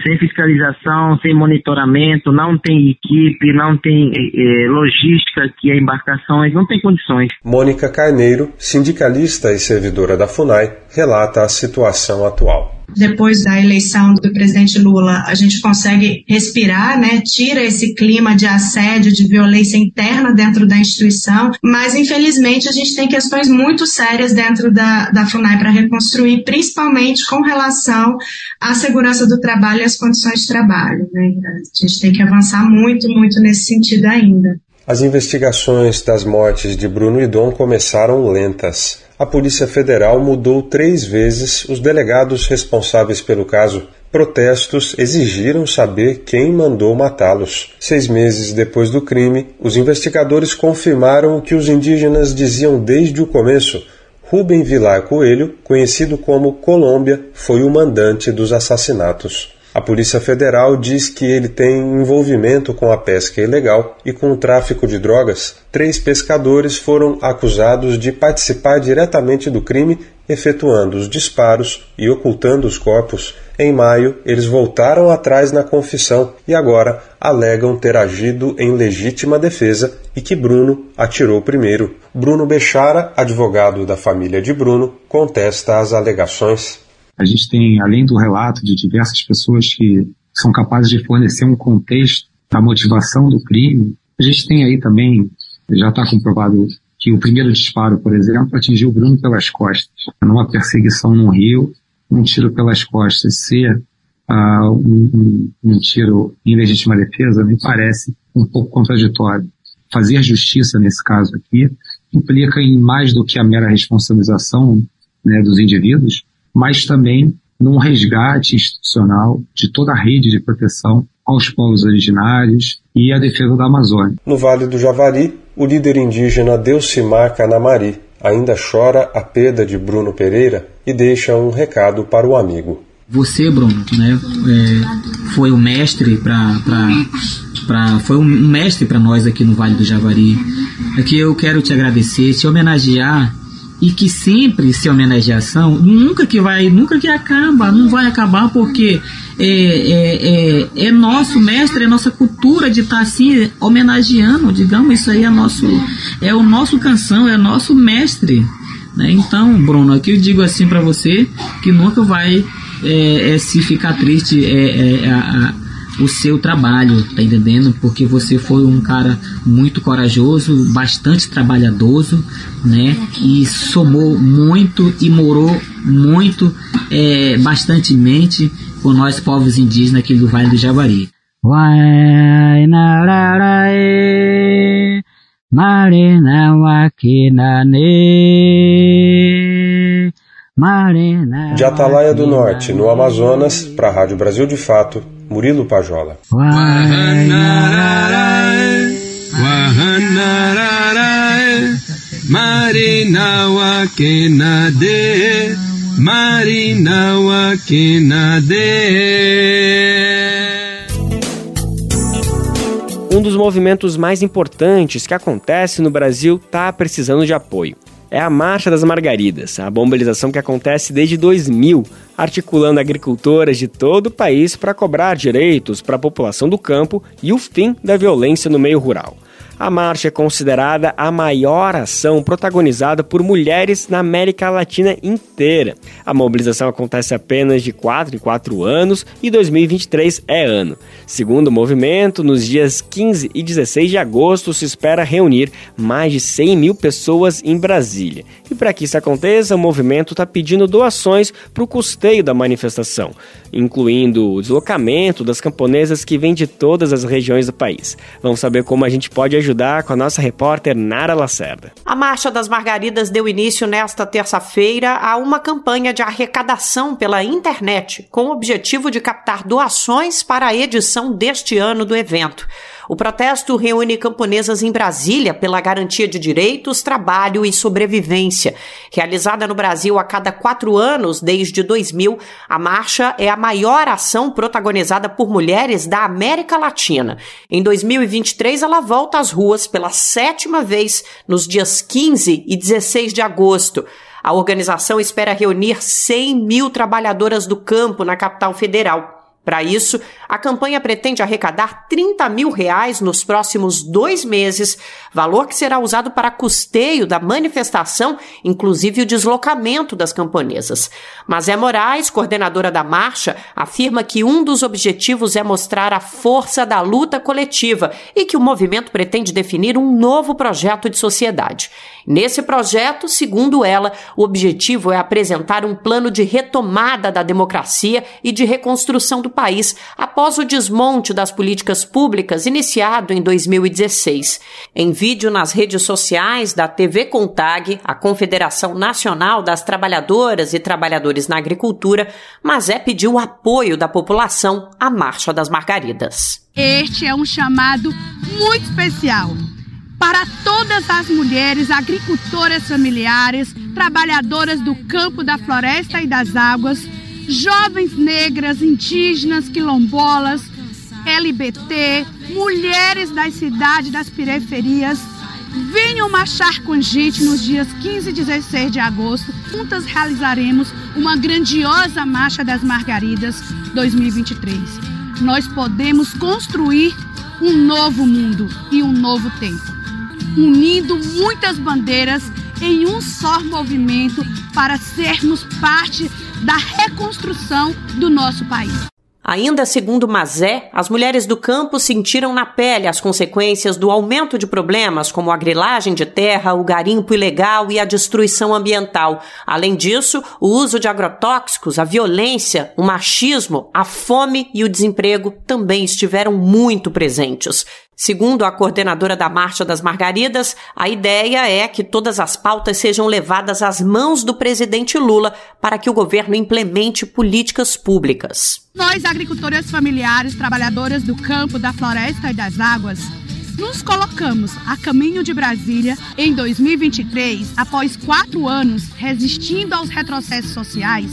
S9: sem fiscalização, sem monitoramento, não tem equipe, não tem é, logística, que é embarcações, não tem condições.
S7: Mônica Carneiro, sindicalista e servidora da FUNAI, relata a situação atual
S10: depois da eleição do presidente Lula, a gente consegue respirar, né? Tira esse clima de assédio, de violência interna dentro da instituição, mas infelizmente a gente tem questões muito sérias dentro da, da FUNAI para reconstruir, principalmente com relação à segurança do trabalho e às condições de trabalho. Né? A gente tem que avançar muito, muito nesse sentido ainda.
S7: As investigações das mortes de Bruno e Dom começaram lentas a Polícia Federal mudou três vezes os delegados responsáveis pelo caso. Protestos exigiram saber quem mandou matá-los. Seis meses depois do crime, os investigadores confirmaram o que os indígenas diziam desde o começo. Rubem Vilar Coelho, conhecido como Colômbia, foi o mandante dos assassinatos. A Polícia Federal diz que ele tem envolvimento com a pesca ilegal e com o tráfico de drogas. Três pescadores foram acusados de participar diretamente do crime, efetuando os disparos e ocultando os corpos. Em maio, eles voltaram atrás na confissão e agora alegam ter agido em legítima defesa e que Bruno atirou primeiro. Bruno Bechara, advogado da família de Bruno, contesta as alegações.
S11: A gente tem, além do relato de diversas pessoas que são capazes de fornecer um contexto da motivação do crime, a gente tem aí também, já está comprovado que o primeiro disparo, por exemplo, atingiu o Bruno pelas costas. Numa perseguição no rio, um tiro pelas costas ser uh, um, um, um, tiro em legítima defesa me parece um pouco contraditório. Fazer justiça nesse caso aqui implica em mais do que a mera responsabilização né, dos indivíduos, mas também num resgate institucional de toda a rede de proteção aos povos originários e à defesa da Amazônia.
S7: No Vale do Javari, o líder indígena Deucimar Canamari ainda chora a perda de Bruno Pereira e deixa um recado para o amigo.
S12: Você, Bruno, né, é, foi o mestre para para foi um mestre para nós aqui no Vale do Javari. Aqui eu quero te agradecer, te homenagear e que sempre se homenageação nunca que vai nunca que acaba não vai acabar porque é, é, é, é nosso mestre é nossa cultura de estar tá assim homenageando digamos isso aí é nosso é o nosso canção é nosso mestre né? então Bruno aqui eu digo assim para você que nunca vai é, é, se ficar triste é, é a, a o seu trabalho, tá entendendo? Porque você foi um cara muito corajoso, bastante trabalhadoso, né? E somou muito e morou muito, é, bastantemente com nós povos indígenas aqui do Vale do Javari.
S7: De Atalaia do Norte, no Amazonas, para a Rádio Brasil de Fato, Murilo Pajola.
S2: Um dos movimentos mais importantes que acontece no Brasil está precisando de apoio é a Marcha das Margaridas, a mobilização que acontece desde 2000, articulando agricultoras de todo o país para cobrar direitos para a população do campo e o fim da violência no meio rural. A marcha é considerada a maior ação protagonizada por mulheres na América Latina inteira. A mobilização acontece apenas de 4 em 4 anos e 2023 é ano. Segundo o movimento, nos dias 15 e 16 de agosto se espera reunir mais de 100 mil pessoas em Brasília. E para que isso aconteça, o movimento está pedindo doações para o custeio da manifestação, incluindo o deslocamento das camponesas que vêm de todas as regiões do país. Vamos saber como a gente pode ajudar ajudar com a nossa repórter Nara Lacerda.
S13: A Marcha das Margaridas deu início nesta terça-feira a uma campanha de arrecadação pela internet, com o objetivo de captar doações para a edição deste ano do evento. O protesto reúne camponesas em Brasília pela garantia de direitos, trabalho e sobrevivência. Realizada no Brasil a cada quatro anos desde 2000, a marcha é a maior ação protagonizada por mulheres da América Latina. Em 2023, ela volta às ruas pela sétima vez nos dias 15 e 16 de agosto. A organização espera reunir 100 mil trabalhadoras do campo na capital federal. Para isso, a campanha pretende arrecadar 30 mil reais nos próximos dois meses, valor que será usado para custeio da manifestação, inclusive o deslocamento das camponesas. Mas é Moraes, coordenadora da marcha, afirma que um dos objetivos é mostrar a força da luta coletiva e que o movimento pretende definir um novo projeto de sociedade. Nesse projeto, segundo ela, o objetivo é apresentar um plano de retomada da democracia e de reconstrução do país o desmonte das políticas públicas iniciado em 2016. Em vídeo nas redes sociais da TV Contag, a Confederação Nacional das Trabalhadoras e Trabalhadores na Agricultura, Mazé pediu apoio da população à Marcha das Margaridas.
S14: Este é um chamado muito especial para todas as mulheres agricultoras familiares, trabalhadoras do campo, da floresta e das águas jovens negras, indígenas, quilombolas, LBT, mulheres das cidades, das periferias, venham marchar com a gente nos dias 15 e 16 de agosto. Juntas realizaremos uma grandiosa Marcha das Margaridas 2023. Nós podemos construir um novo mundo e um novo tempo, unindo muitas bandeiras em um só movimento para sermos parte da reconstrução do nosso país.
S13: Ainda segundo Mazé, as mulheres do campo sentiram na pele as consequências do aumento de problemas como a grilagem de terra, o garimpo ilegal e a destruição ambiental. Além disso, o uso de agrotóxicos, a violência, o machismo, a fome e o desemprego também estiveram muito presentes. Segundo a coordenadora da Marcha das Margaridas, a ideia é que todas as pautas sejam levadas às mãos do presidente Lula para que o governo implemente políticas públicas.
S14: Nós, agricultoras familiares, trabalhadoras do campo, da floresta e das águas, nos colocamos a caminho de Brasília em 2023, após quatro anos resistindo aos retrocessos sociais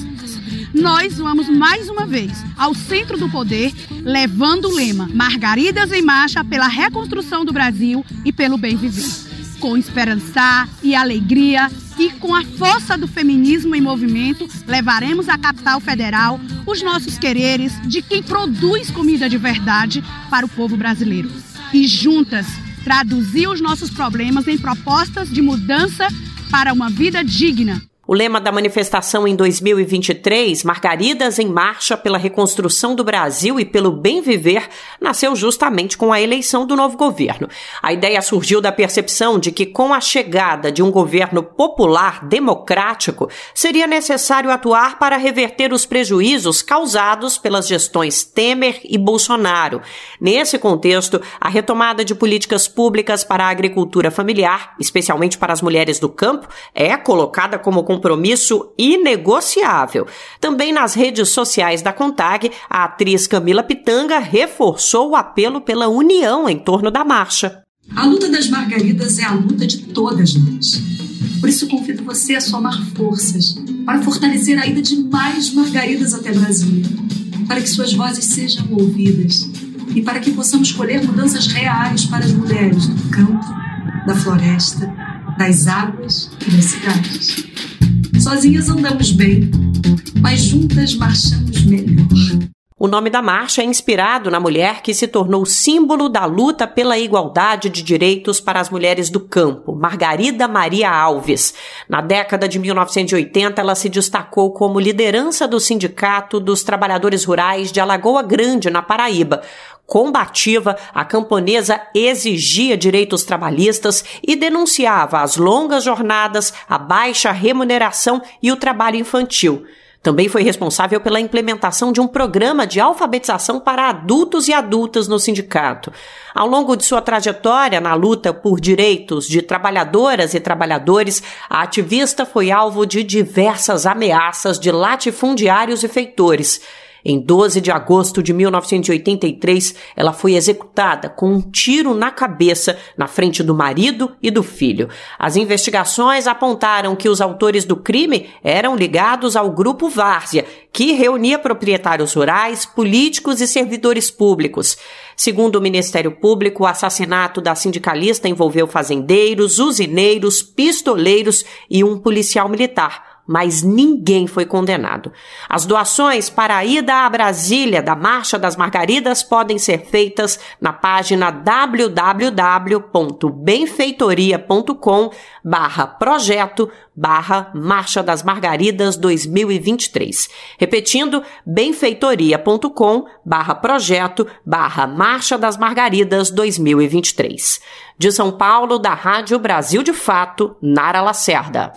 S14: nós vamos mais uma vez ao centro do poder, levando o lema Margaridas em Marcha pela reconstrução do Brasil e pelo bem viver. Com esperança e alegria e com a força do feminismo em movimento, levaremos à capital federal os nossos quereres de quem produz comida de verdade para o povo brasileiro. E juntas, traduzir os nossos problemas em propostas de mudança para uma vida digna
S13: o lema da manifestação em 2023, Margaridas em Marcha pela Reconstrução do Brasil e pelo Bem Viver, nasceu justamente com a eleição do novo governo. A ideia surgiu da percepção de que, com a chegada de um governo popular democrático, seria necessário atuar para reverter os prejuízos causados pelas gestões Temer e Bolsonaro. Nesse contexto, a retomada de políticas públicas para a agricultura familiar, especialmente para as mulheres do campo, é colocada como compromisso inegociável. Também nas redes sociais da Contag, a atriz Camila Pitanga reforçou o apelo pela união em torno da marcha.
S15: A luta das margaridas é a luta de todas nós. Por isso convido você a somar forças para fortalecer a ida de mais margaridas até Brasília, para que suas vozes sejam ouvidas e para que possamos colher mudanças reais para as mulheres do campo, da floresta, das águas e das cidades. Sozinhas andamos bem, mas juntas marchamos melhor.
S13: O nome da marcha é inspirado na mulher que se tornou símbolo da luta pela igualdade de direitos para as mulheres do campo, Margarida Maria Alves. Na década de 1980, ela se destacou como liderança do Sindicato dos Trabalhadores Rurais de Alagoa Grande, na Paraíba, combativa, a camponesa exigia direitos trabalhistas e denunciava as longas jornadas, a baixa remuneração e o trabalho infantil. Também foi responsável pela implementação de um programa de alfabetização para adultos e adultas no sindicato. Ao longo de sua trajetória na luta por direitos de trabalhadoras e trabalhadores, a ativista foi alvo de diversas ameaças de latifundiários e feitores. Em 12 de agosto de 1983, ela foi executada com um tiro na cabeça na frente do marido e do filho. As investigações apontaram que os autores do crime eram ligados ao grupo Várzea, que reunia proprietários rurais, políticos e servidores públicos. Segundo o Ministério Público, o assassinato da sindicalista envolveu fazendeiros, usineiros, pistoleiros e um policial militar mas ninguém foi condenado. As doações para a ida a Brasília da Marcha das Margaridas podem ser feitas na página www.benfeitoria.com barra projeto barra Marcha das Margaridas 2023. Repetindo, benfeitoria.com barra projeto barra Marcha das Margaridas 2023. De São Paulo, da Rádio Brasil de Fato, Nara Lacerda.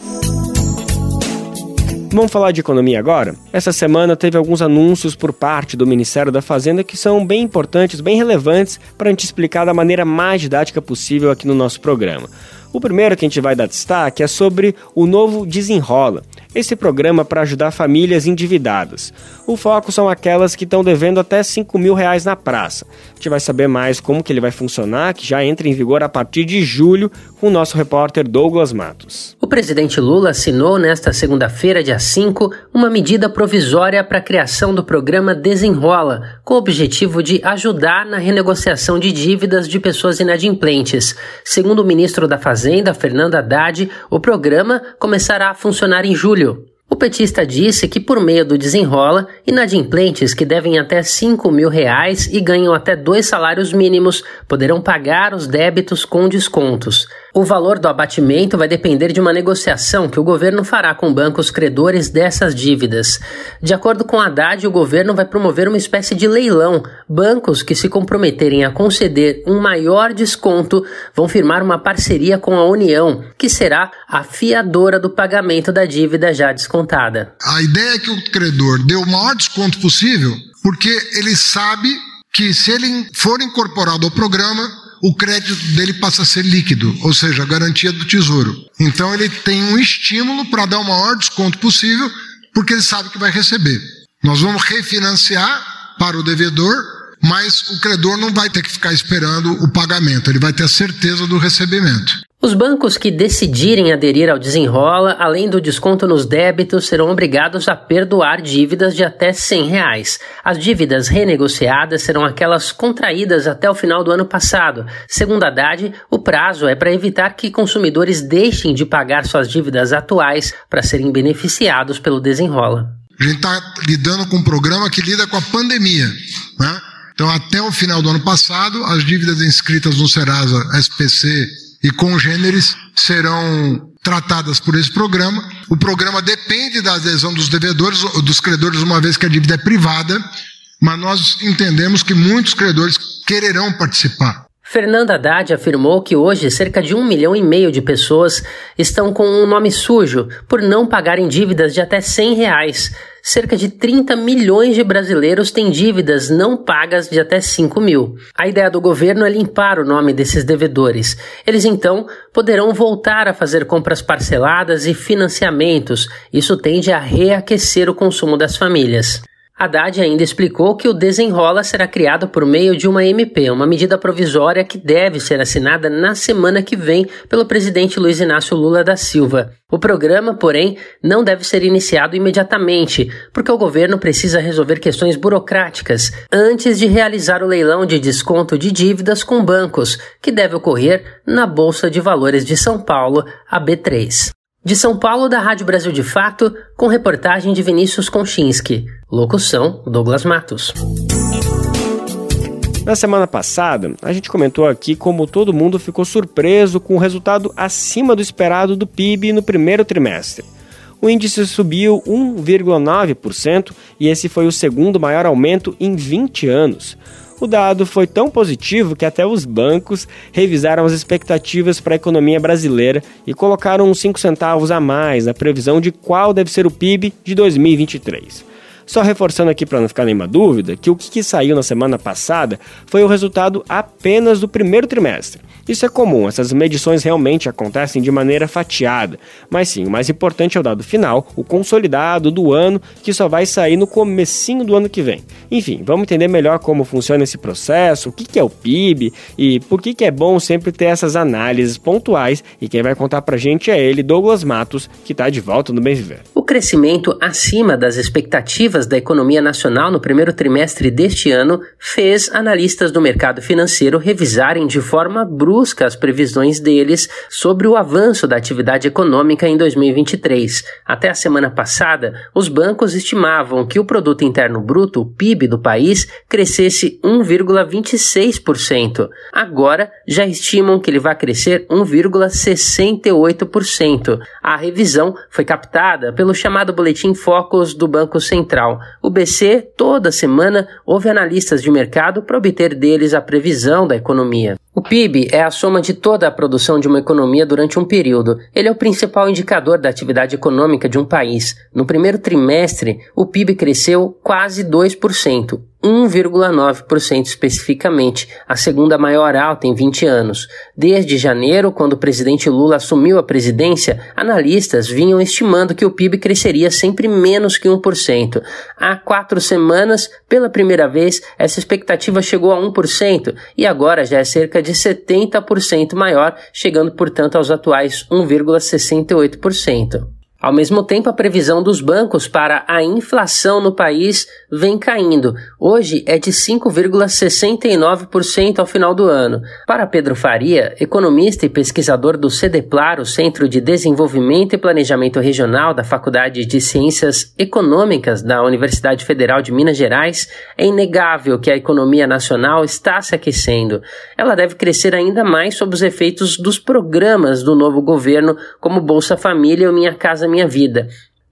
S2: Vamos falar de economia agora? Essa semana teve alguns anúncios por parte do Ministério da Fazenda que são bem importantes, bem relevantes para a gente explicar da maneira mais didática possível aqui no nosso programa. O primeiro que a gente vai dar destaque é sobre o novo Desenrola, esse programa para ajudar famílias endividadas. O foco são aquelas que estão devendo até 5 mil reais na praça. A gente vai saber mais como que ele vai funcionar, que já entra em vigor a partir de julho, com o nosso repórter Douglas Matos.
S16: O presidente Lula assinou nesta segunda-feira, dia 5, uma medida provisória para a criação do programa Desenrola, com o objetivo de ajudar na renegociação de dívidas de pessoas inadimplentes. Segundo o ministro da Fazenda, Fernando Haddad, o programa começará a funcionar em julho julho. O petista disse que, por meio do desenrola, inadimplentes que devem até 5 mil reais e ganham até dois salários mínimos poderão pagar os débitos com descontos. O valor do abatimento vai depender de uma negociação que o governo fará com bancos credores dessas dívidas. De acordo com Haddad, o governo vai promover uma espécie de leilão. Bancos que se comprometerem a conceder um maior desconto vão firmar uma parceria com a União, que será a fiadora do pagamento da dívida já descontada.
S17: A ideia é que o credor dê o maior desconto possível, porque ele sabe que se ele for incorporado ao programa, o crédito dele passa a ser líquido, ou seja, a garantia do tesouro. Então ele tem um estímulo para dar o maior desconto possível, porque ele sabe que vai receber. Nós vamos refinanciar para o devedor, mas o credor não vai ter que ficar esperando o pagamento, ele vai ter a certeza do recebimento.
S16: Os bancos que decidirem aderir ao desenrola, além do desconto nos débitos, serão obrigados a perdoar dívidas de até 100 reais. As dívidas renegociadas serão aquelas contraídas até o final do ano passado. Segundo a Haddad, o prazo é para evitar que consumidores deixem de pagar suas dívidas atuais para serem beneficiados pelo desenrola.
S17: A gente está lidando com um programa que lida com a pandemia. Né? Então, até o final do ano passado, as dívidas inscritas no Serasa SPC e congêneres serão tratadas por esse programa. O programa depende da adesão dos devedores, dos credores, uma vez que a dívida é privada, mas nós entendemos que muitos credores quererão participar.
S16: Fernanda Haddad afirmou que hoje cerca de um milhão e meio de pessoas estão com um nome sujo por não pagarem dívidas de até 100 reais. Cerca de 30 milhões de brasileiros têm dívidas não pagas de até 5 mil. A ideia do governo é limpar o nome desses devedores. Eles então poderão voltar a fazer compras parceladas e financiamentos. Isso tende a reaquecer o consumo das famílias. Haddad ainda explicou que o desenrola será criado por meio de uma MP, uma medida provisória que deve ser assinada na semana que vem pelo presidente Luiz Inácio Lula da Silva. O programa, porém, não deve ser iniciado imediatamente, porque o governo precisa resolver questões burocráticas antes de realizar o leilão de desconto de dívidas com bancos, que deve ocorrer na Bolsa de Valores de São Paulo, a B3. De São Paulo, da Rádio Brasil de Fato, com reportagem de Vinícius Konchinski. Locução: Douglas Matos.
S2: Na semana passada, a gente comentou aqui como todo mundo ficou surpreso com o resultado acima do esperado do PIB no primeiro trimestre. O índice subiu 1,9% e esse foi o segundo maior aumento em 20 anos. O dado foi tão positivo que até os bancos revisaram as expectativas para a economia brasileira e colocaram uns 5 centavos a mais na previsão de qual deve ser o PIB de 2023. Só reforçando aqui para não ficar nenhuma dúvida, que o que saiu na semana passada foi o resultado apenas do primeiro trimestre. Isso é comum, essas medições realmente acontecem de maneira fatiada, mas sim, o mais importante é o dado final, o consolidado do ano, que só vai sair no comecinho do ano que vem. Enfim, vamos entender melhor como funciona esse processo, o que é o PIB e por que é bom sempre ter essas análises pontuais e quem vai contar pra gente é ele, Douglas Matos, que está de volta no Bem Viver.
S16: O crescimento acima das expectativas da economia nacional no primeiro trimestre deste ano fez analistas do mercado financeiro revisarem de forma brusca busca as previsões deles sobre o avanço da atividade econômica em 2023. Até a semana passada, os bancos estimavam que o produto interno bruto, o PIB do país, crescesse 1,26%. Agora já estimam que ele vai crescer 1,68%. A revisão foi captada pelo chamado boletim Focus do Banco Central. O BC toda semana ouve analistas de mercado para obter deles a previsão da economia. O PIB é a soma de toda a produção de uma economia durante um período. Ele é o principal indicador da atividade econômica de um país. No primeiro trimestre, o PIB cresceu quase 2%. 1,9% especificamente, a segunda maior alta em 20 anos. Desde janeiro, quando o presidente Lula assumiu a presidência, analistas vinham estimando que o PIB cresceria sempre menos que 1%. Há quatro semanas, pela primeira vez, essa expectativa chegou a 1% e agora já é cerca de 70% maior, chegando, portanto, aos atuais 1,68%. Ao mesmo tempo, a previsão dos bancos para a inflação no país vem caindo. Hoje é de 5,69% ao final do ano. Para Pedro Faria, economista e pesquisador do CEDEPLAR, o Centro de Desenvolvimento e Planejamento Regional da Faculdade de Ciências Econômicas da Universidade Federal de Minas Gerais, é inegável que a economia nacional está se aquecendo. Ela deve crescer ainda mais sob os efeitos dos programas do novo governo, como Bolsa Família ou Minha Casa minha vida.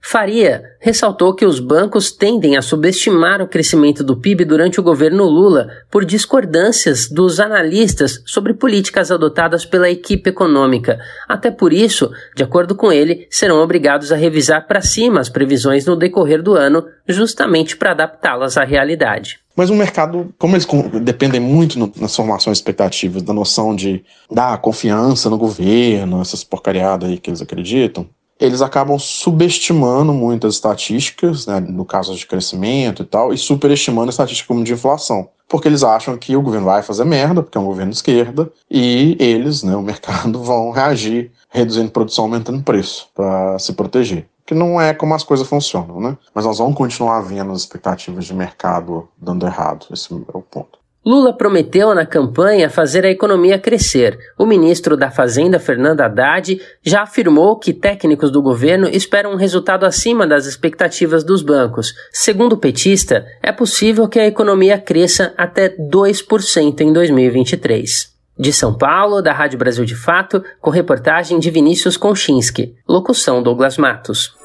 S16: Faria ressaltou que os bancos tendem a subestimar o crescimento do PIB durante o governo Lula por discordâncias dos analistas sobre políticas adotadas pela equipe econômica. Até por isso, de acordo com ele, serão obrigados a revisar para cima as previsões no decorrer do ano, justamente para adaptá-las à realidade.
S18: Mas o mercado, como eles dependem muito nas formações expectativas, da noção de dar confiança no governo, essas porcariadas aí que eles acreditam, eles acabam subestimando muitas estatísticas, né, no caso de crescimento e tal, e superestimando a estatística como de inflação. Porque eles acham que o governo vai fazer merda, porque é um governo de esquerda, e eles, né, o mercado, vão reagir reduzindo produção, aumentando preço, para se proteger. Que não é como as coisas funcionam, né? Mas nós vamos continuar vendo as expectativas de mercado dando errado. Esse é o ponto.
S16: Lula prometeu na campanha fazer a economia crescer. O ministro da Fazenda, Fernando Haddad, já afirmou que técnicos do governo esperam um resultado acima das expectativas dos bancos. Segundo o petista, é possível que a economia cresça até 2% em 2023. De São Paulo, da Rádio Brasil de Fato, com reportagem de Vinícius Konchinski. Locução Douglas Matos.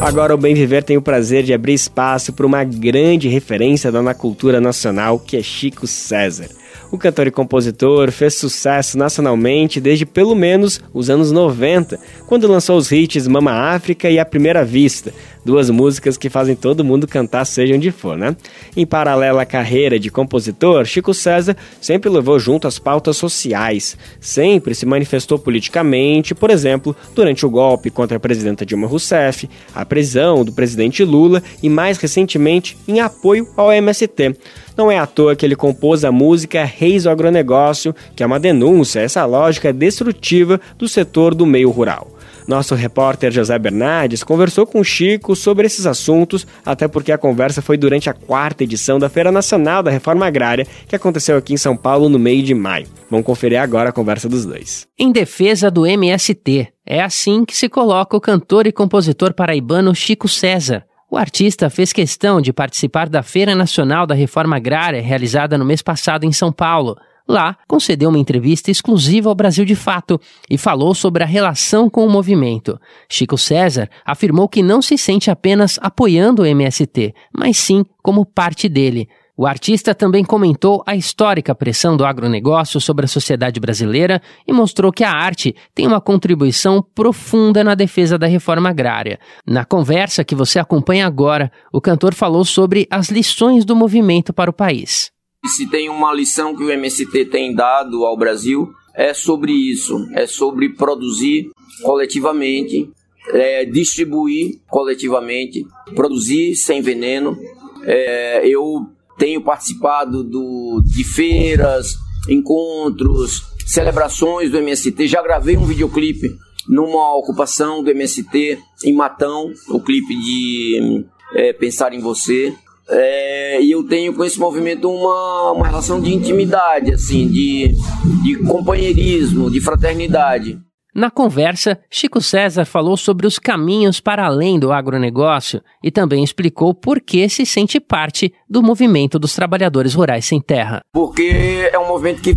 S2: Agora o Bem Viver tem o prazer de abrir espaço para uma grande referência da na cultura nacional, que é Chico César. O cantor e compositor fez sucesso nacionalmente desde pelo menos os anos 90, quando lançou os hits Mama África e A Primeira Vista, duas músicas que fazem todo mundo cantar seja onde for, né? Em paralelo à carreira de compositor, Chico César sempre levou junto as pautas sociais, sempre se manifestou politicamente, por exemplo, durante o golpe contra a presidenta Dilma Rousseff, a prisão do presidente Lula e mais recentemente em apoio ao MST. Não é à toa que ele compôs a música Reis do Agronegócio, que é uma denúncia a essa lógica destrutiva do setor do meio rural. Nosso repórter José Bernardes conversou com o Chico sobre esses assuntos, até porque a conversa foi durante a quarta edição da Feira Nacional da Reforma Agrária, que aconteceu aqui em São Paulo no meio de maio. Vamos conferir agora a conversa dos dois.
S16: Em defesa do MST, é assim que se coloca o cantor e compositor paraibano Chico César. O artista fez questão de participar da Feira Nacional da Reforma Agrária realizada no mês passado em São Paulo. Lá, concedeu uma entrevista exclusiva ao Brasil de Fato e falou sobre a relação com o movimento. Chico César afirmou que não se sente apenas apoiando o MST, mas sim como parte dele. O artista também comentou a histórica pressão do agronegócio sobre a sociedade brasileira e mostrou que a arte tem uma contribuição profunda na defesa da reforma agrária. Na conversa que você acompanha agora, o cantor falou sobre as lições do movimento para o país.
S19: Se tem uma lição que o MST tem dado ao Brasil, é sobre isso: é sobre produzir coletivamente, é, distribuir coletivamente, produzir sem veneno. É, eu tenho participado do, de feiras, encontros, celebrações do MST. Já gravei um videoclipe numa ocupação do MST em Matão, o clipe de é, Pensar em Você. É, e eu tenho com esse movimento uma, uma relação de intimidade, assim, de, de companheirismo, de fraternidade.
S16: Na conversa, Chico César falou sobre os caminhos para além do agronegócio e também explicou por que se sente parte do movimento dos trabalhadores rurais sem terra.
S19: Porque é um movimento que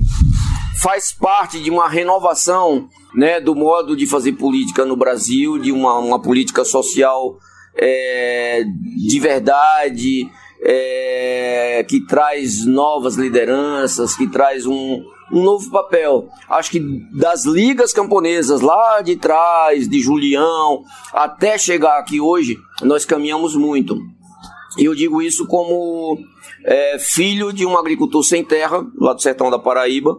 S19: faz parte de uma renovação né, do modo de fazer política no Brasil, de uma, uma política social é, de verdade, é, que traz novas lideranças, que traz um, um novo papel. Acho que das ligas camponesas lá de trás, de Julião, até chegar aqui hoje, nós caminhamos muito. E eu digo isso como é, filho de um agricultor sem terra, lá do sertão da Paraíba,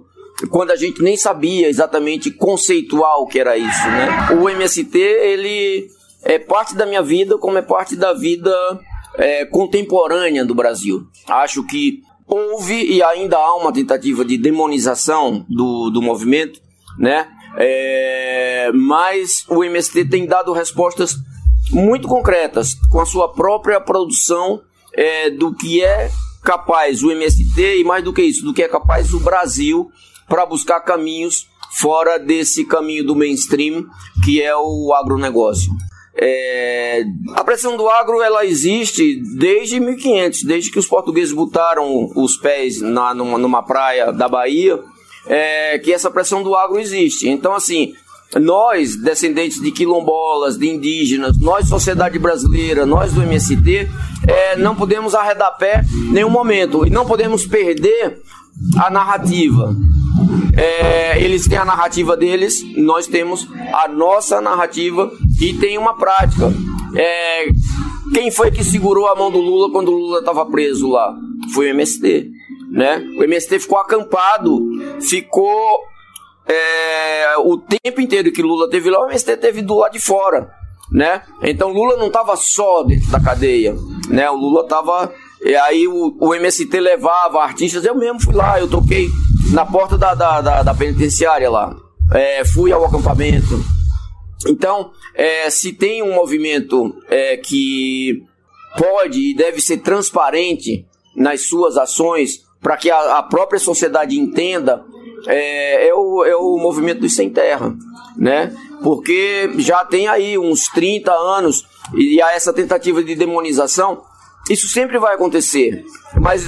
S19: quando a gente nem sabia exatamente conceitual o que era isso, né? O MST, ele é parte da minha vida, como é parte da vida é, contemporânea do Brasil. Acho que houve e ainda há uma tentativa de demonização do, do movimento, né? É, mas o MST tem dado respostas muito concretas com a sua própria produção é, do que é capaz o MST e mais do que isso, do que é capaz o Brasil para buscar caminhos fora desse caminho do mainstream que é o agronegócio. É, a pressão do agro ela existe desde 1500, desde que os portugueses botaram os pés na, numa, numa praia da Bahia, é, que essa pressão do agro existe. Então, assim, nós, descendentes de quilombolas, de indígenas, nós, sociedade brasileira, nós do MST, é, não podemos arredar pé em nenhum momento e não podemos perder a narrativa. É, eles têm a narrativa deles, nós temos a nossa narrativa e tem uma prática. É, quem foi que segurou a mão do Lula quando o Lula estava preso lá? Foi o MST. Né? O MST ficou acampado, ficou é, o tempo inteiro que Lula teve lá, o MST teve do lado de fora. Né? Então Lula não estava só dentro da cadeia, né? O Lula estava e aí o, o MST levava artistas, eu mesmo fui lá, eu toquei na porta da, da, da, da penitenciária lá. É, fui ao acampamento. Então, é, se tem um movimento é, que pode e deve ser transparente nas suas ações para que a, a, própria sociedade entenda, é, é, o, é o movimento dos sem terra, né? Porque já tem aí uns 30 anos e há essa tentativa de demonização isso sempre vai acontecer, mas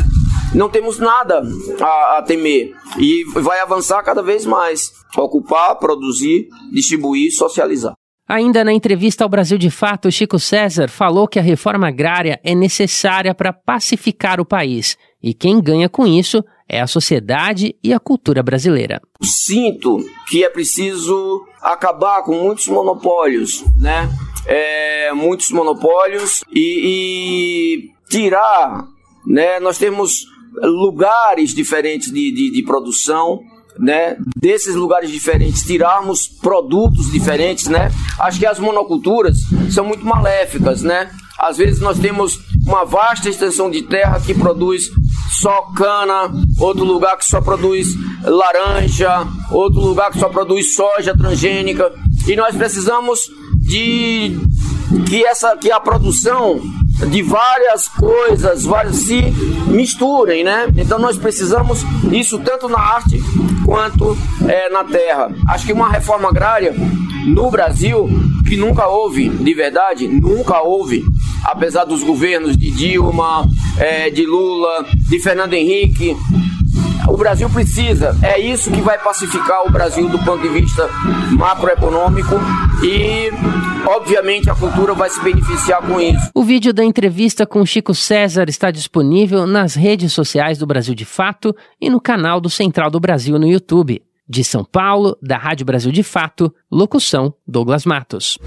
S19: não temos nada a, a temer e vai avançar cada vez mais. Ocupar, produzir, distribuir, socializar.
S16: Ainda na entrevista ao Brasil de Fato, Chico César falou que a reforma agrária é necessária para pacificar o país e quem ganha com isso é a sociedade e a cultura brasileira.
S19: Sinto que é preciso acabar com muitos monopólios, né? É, muitos monopólios e, e tirar, né? Nós temos lugares diferentes de, de, de produção, né, desses lugares diferentes, tirarmos produtos diferentes, né? Acho que as monoculturas são muito maléficas, né? Às vezes nós temos uma vasta extensão de terra que produz só cana, outro lugar que só produz laranja, outro lugar que só produz soja transgênica, e nós precisamos de que essa que a produção de várias coisas, várias se misturem, né? Então nós precisamos isso tanto na arte quanto é, na terra. Acho que uma reforma agrária no Brasil que nunca houve, de verdade, nunca houve, apesar dos governos de Dilma, é, de Lula, de Fernando Henrique, o Brasil precisa. É isso que vai pacificar o Brasil do ponto de vista macroeconômico e, obviamente, a cultura vai se beneficiar com isso.
S20: O vídeo da entrevista com Chico César está disponível nas redes sociais do Brasil de Fato e no canal do Central do Brasil no YouTube. De São Paulo, da Rádio Brasil de Fato, locução Douglas Matos.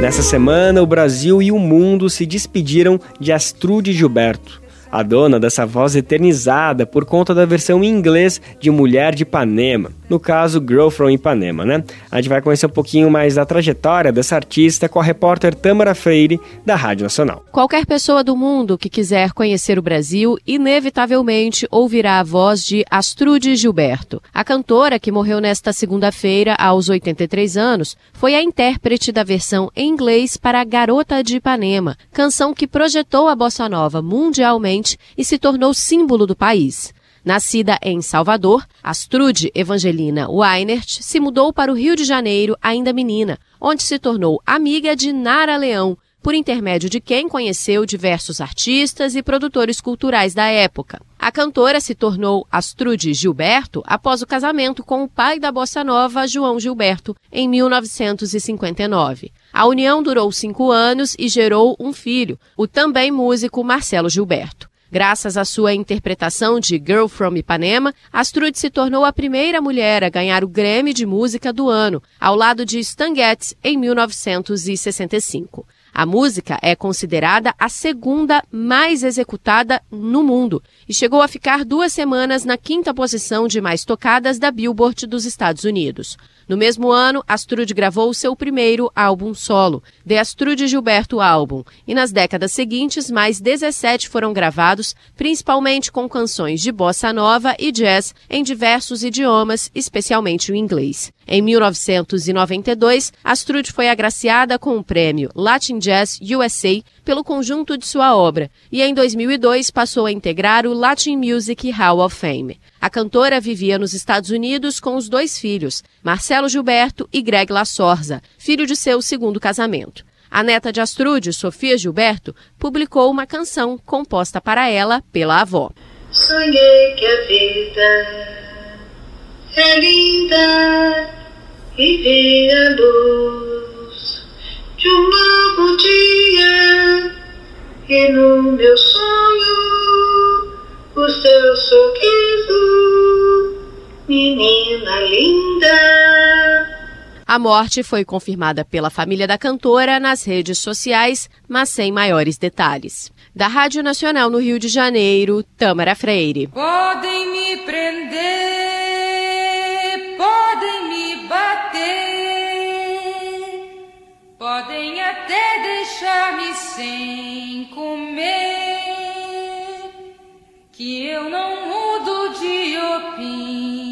S2: Nessa semana, o Brasil e o mundo se despediram de Astrude Gilberto a dona dessa voz eternizada por conta da versão em inglês de Mulher de Ipanema, no caso Girl from Ipanema, né? A gente vai conhecer um pouquinho mais da trajetória dessa artista com a repórter Tamara Freire, da Rádio Nacional.
S21: Qualquer pessoa do mundo que quiser conhecer o Brasil, inevitavelmente ouvirá a voz de Astrude Gilberto. A cantora, que morreu nesta segunda-feira aos 83 anos, foi a intérprete da versão em inglês para Garota de Ipanema, canção que projetou a bossa nova mundialmente e se tornou símbolo do país. Nascida em Salvador, Astrude Evangelina Weinert se mudou para o Rio de Janeiro ainda menina, onde se tornou amiga de Nara Leão, por intermédio de quem conheceu diversos artistas e produtores culturais da época. A cantora se tornou Astrude Gilberto após o casamento com o pai da bossa nova, João Gilberto, em 1959. A união durou cinco anos e gerou um filho, o também músico Marcelo Gilberto. Graças à sua interpretação de Girl from Ipanema, Astrude se tornou a primeira mulher a ganhar o Grammy de Música do Ano, ao lado de Stan Getz, em 1965. A música é considerada a segunda mais executada no mundo e chegou a ficar duas semanas na quinta posição de mais tocadas da Billboard dos Estados Unidos. No mesmo ano, Astrude gravou seu primeiro álbum solo, The Astrude Gilberto Album, e nas décadas seguintes, mais 17 foram gravados, principalmente com canções de bossa nova e jazz em diversos idiomas, especialmente o inglês. Em 1992, Astrude foi agraciada com o prêmio Latin Jazz USA pelo conjunto de sua obra e em 2002 passou a integrar o Latin Music Hall of Fame. A cantora vivia nos Estados Unidos com os dois filhos, Marcelo Gilberto e Greg La Sorza, filho de seu segundo casamento. A neta de Astrude, Sofia Gilberto, publicou uma canção composta para ela pela avó.
S22: Sonhei que a vida é linda e vi a luz de um novo dia e no meu sonho o seu sorriso, menina linda.
S21: A morte foi confirmada pela família da cantora nas redes sociais, mas sem maiores detalhes. Da Rádio Nacional no Rio de Janeiro, Tâmara Freire.
S23: Podem me prender, podem me bater, podem até deixar-me sem comer que eu não mudo de opinião.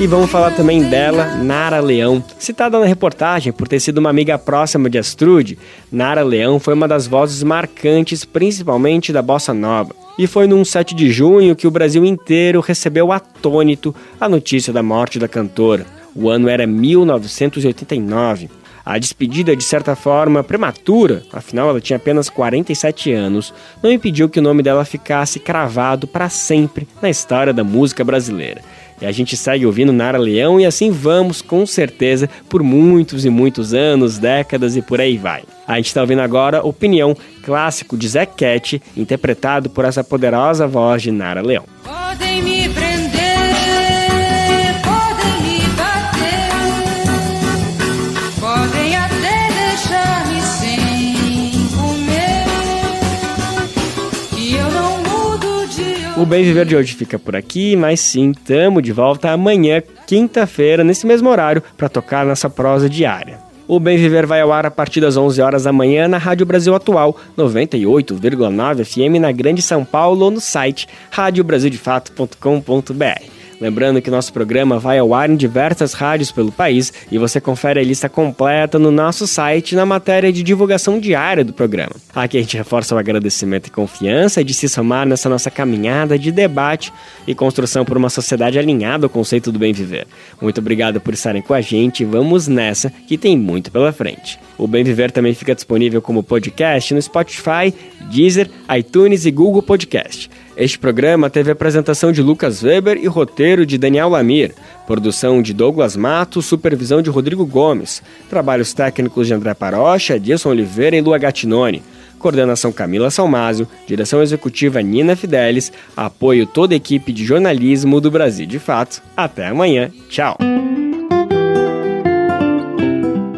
S2: E vamos falar também dela, Nara Leão. Citada na reportagem por ter sido uma amiga próxima de Astrude, Nara Leão foi uma das vozes marcantes, principalmente da bossa nova. E foi num 7 de junho que o Brasil inteiro recebeu atônito a notícia da morte da cantora. O ano era 1989. A despedida, de certa forma, prematura, afinal ela tinha apenas 47 anos, não impediu que o nome dela ficasse cravado para sempre na história da música brasileira. E a gente segue ouvindo Nara Leão e assim vamos, com certeza, por muitos e muitos anos, décadas e por aí vai. A gente está ouvindo agora Opinião, clássico de Zé Cat, interpretado por essa poderosa voz de Nara Leão.
S23: Podem me
S2: O Bem Viver de hoje fica por aqui, mas sim, tamo de volta amanhã, quinta-feira, nesse mesmo horário, para tocar nossa prosa diária. O Bem Viver vai ao ar a partir das 11 horas da manhã na Rádio Brasil Atual, 98,9 FM na Grande São Paulo ou no site radiobrasildefato.com.br. Lembrando que nosso programa vai ao ar em diversas rádios pelo país e você confere a lista completa no nosso site na matéria de divulgação diária do programa. Aqui a gente reforça o agradecimento e confiança de se somar nessa nossa caminhada de debate e construção por uma sociedade alinhada ao conceito do bem viver. Muito obrigado por estarem com a gente e vamos nessa que tem muito pela frente. O Bem Viver também fica disponível como podcast no Spotify, Deezer, iTunes e Google Podcast. Este programa teve apresentação de Lucas Weber e roteiro de Daniel Lamir, produção de Douglas Matos, supervisão de Rodrigo Gomes, trabalhos técnicos de André Parocha, Edilson Oliveira e Lua Gattinoni, coordenação Camila Salmásio, direção executiva Nina Fidelis, apoio toda a equipe de jornalismo do Brasil de Fato. Até amanhã, tchau!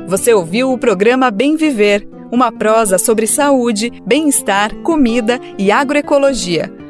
S1: Você ouviu o programa Bem Viver, uma prosa sobre saúde, bem-estar, comida e agroecologia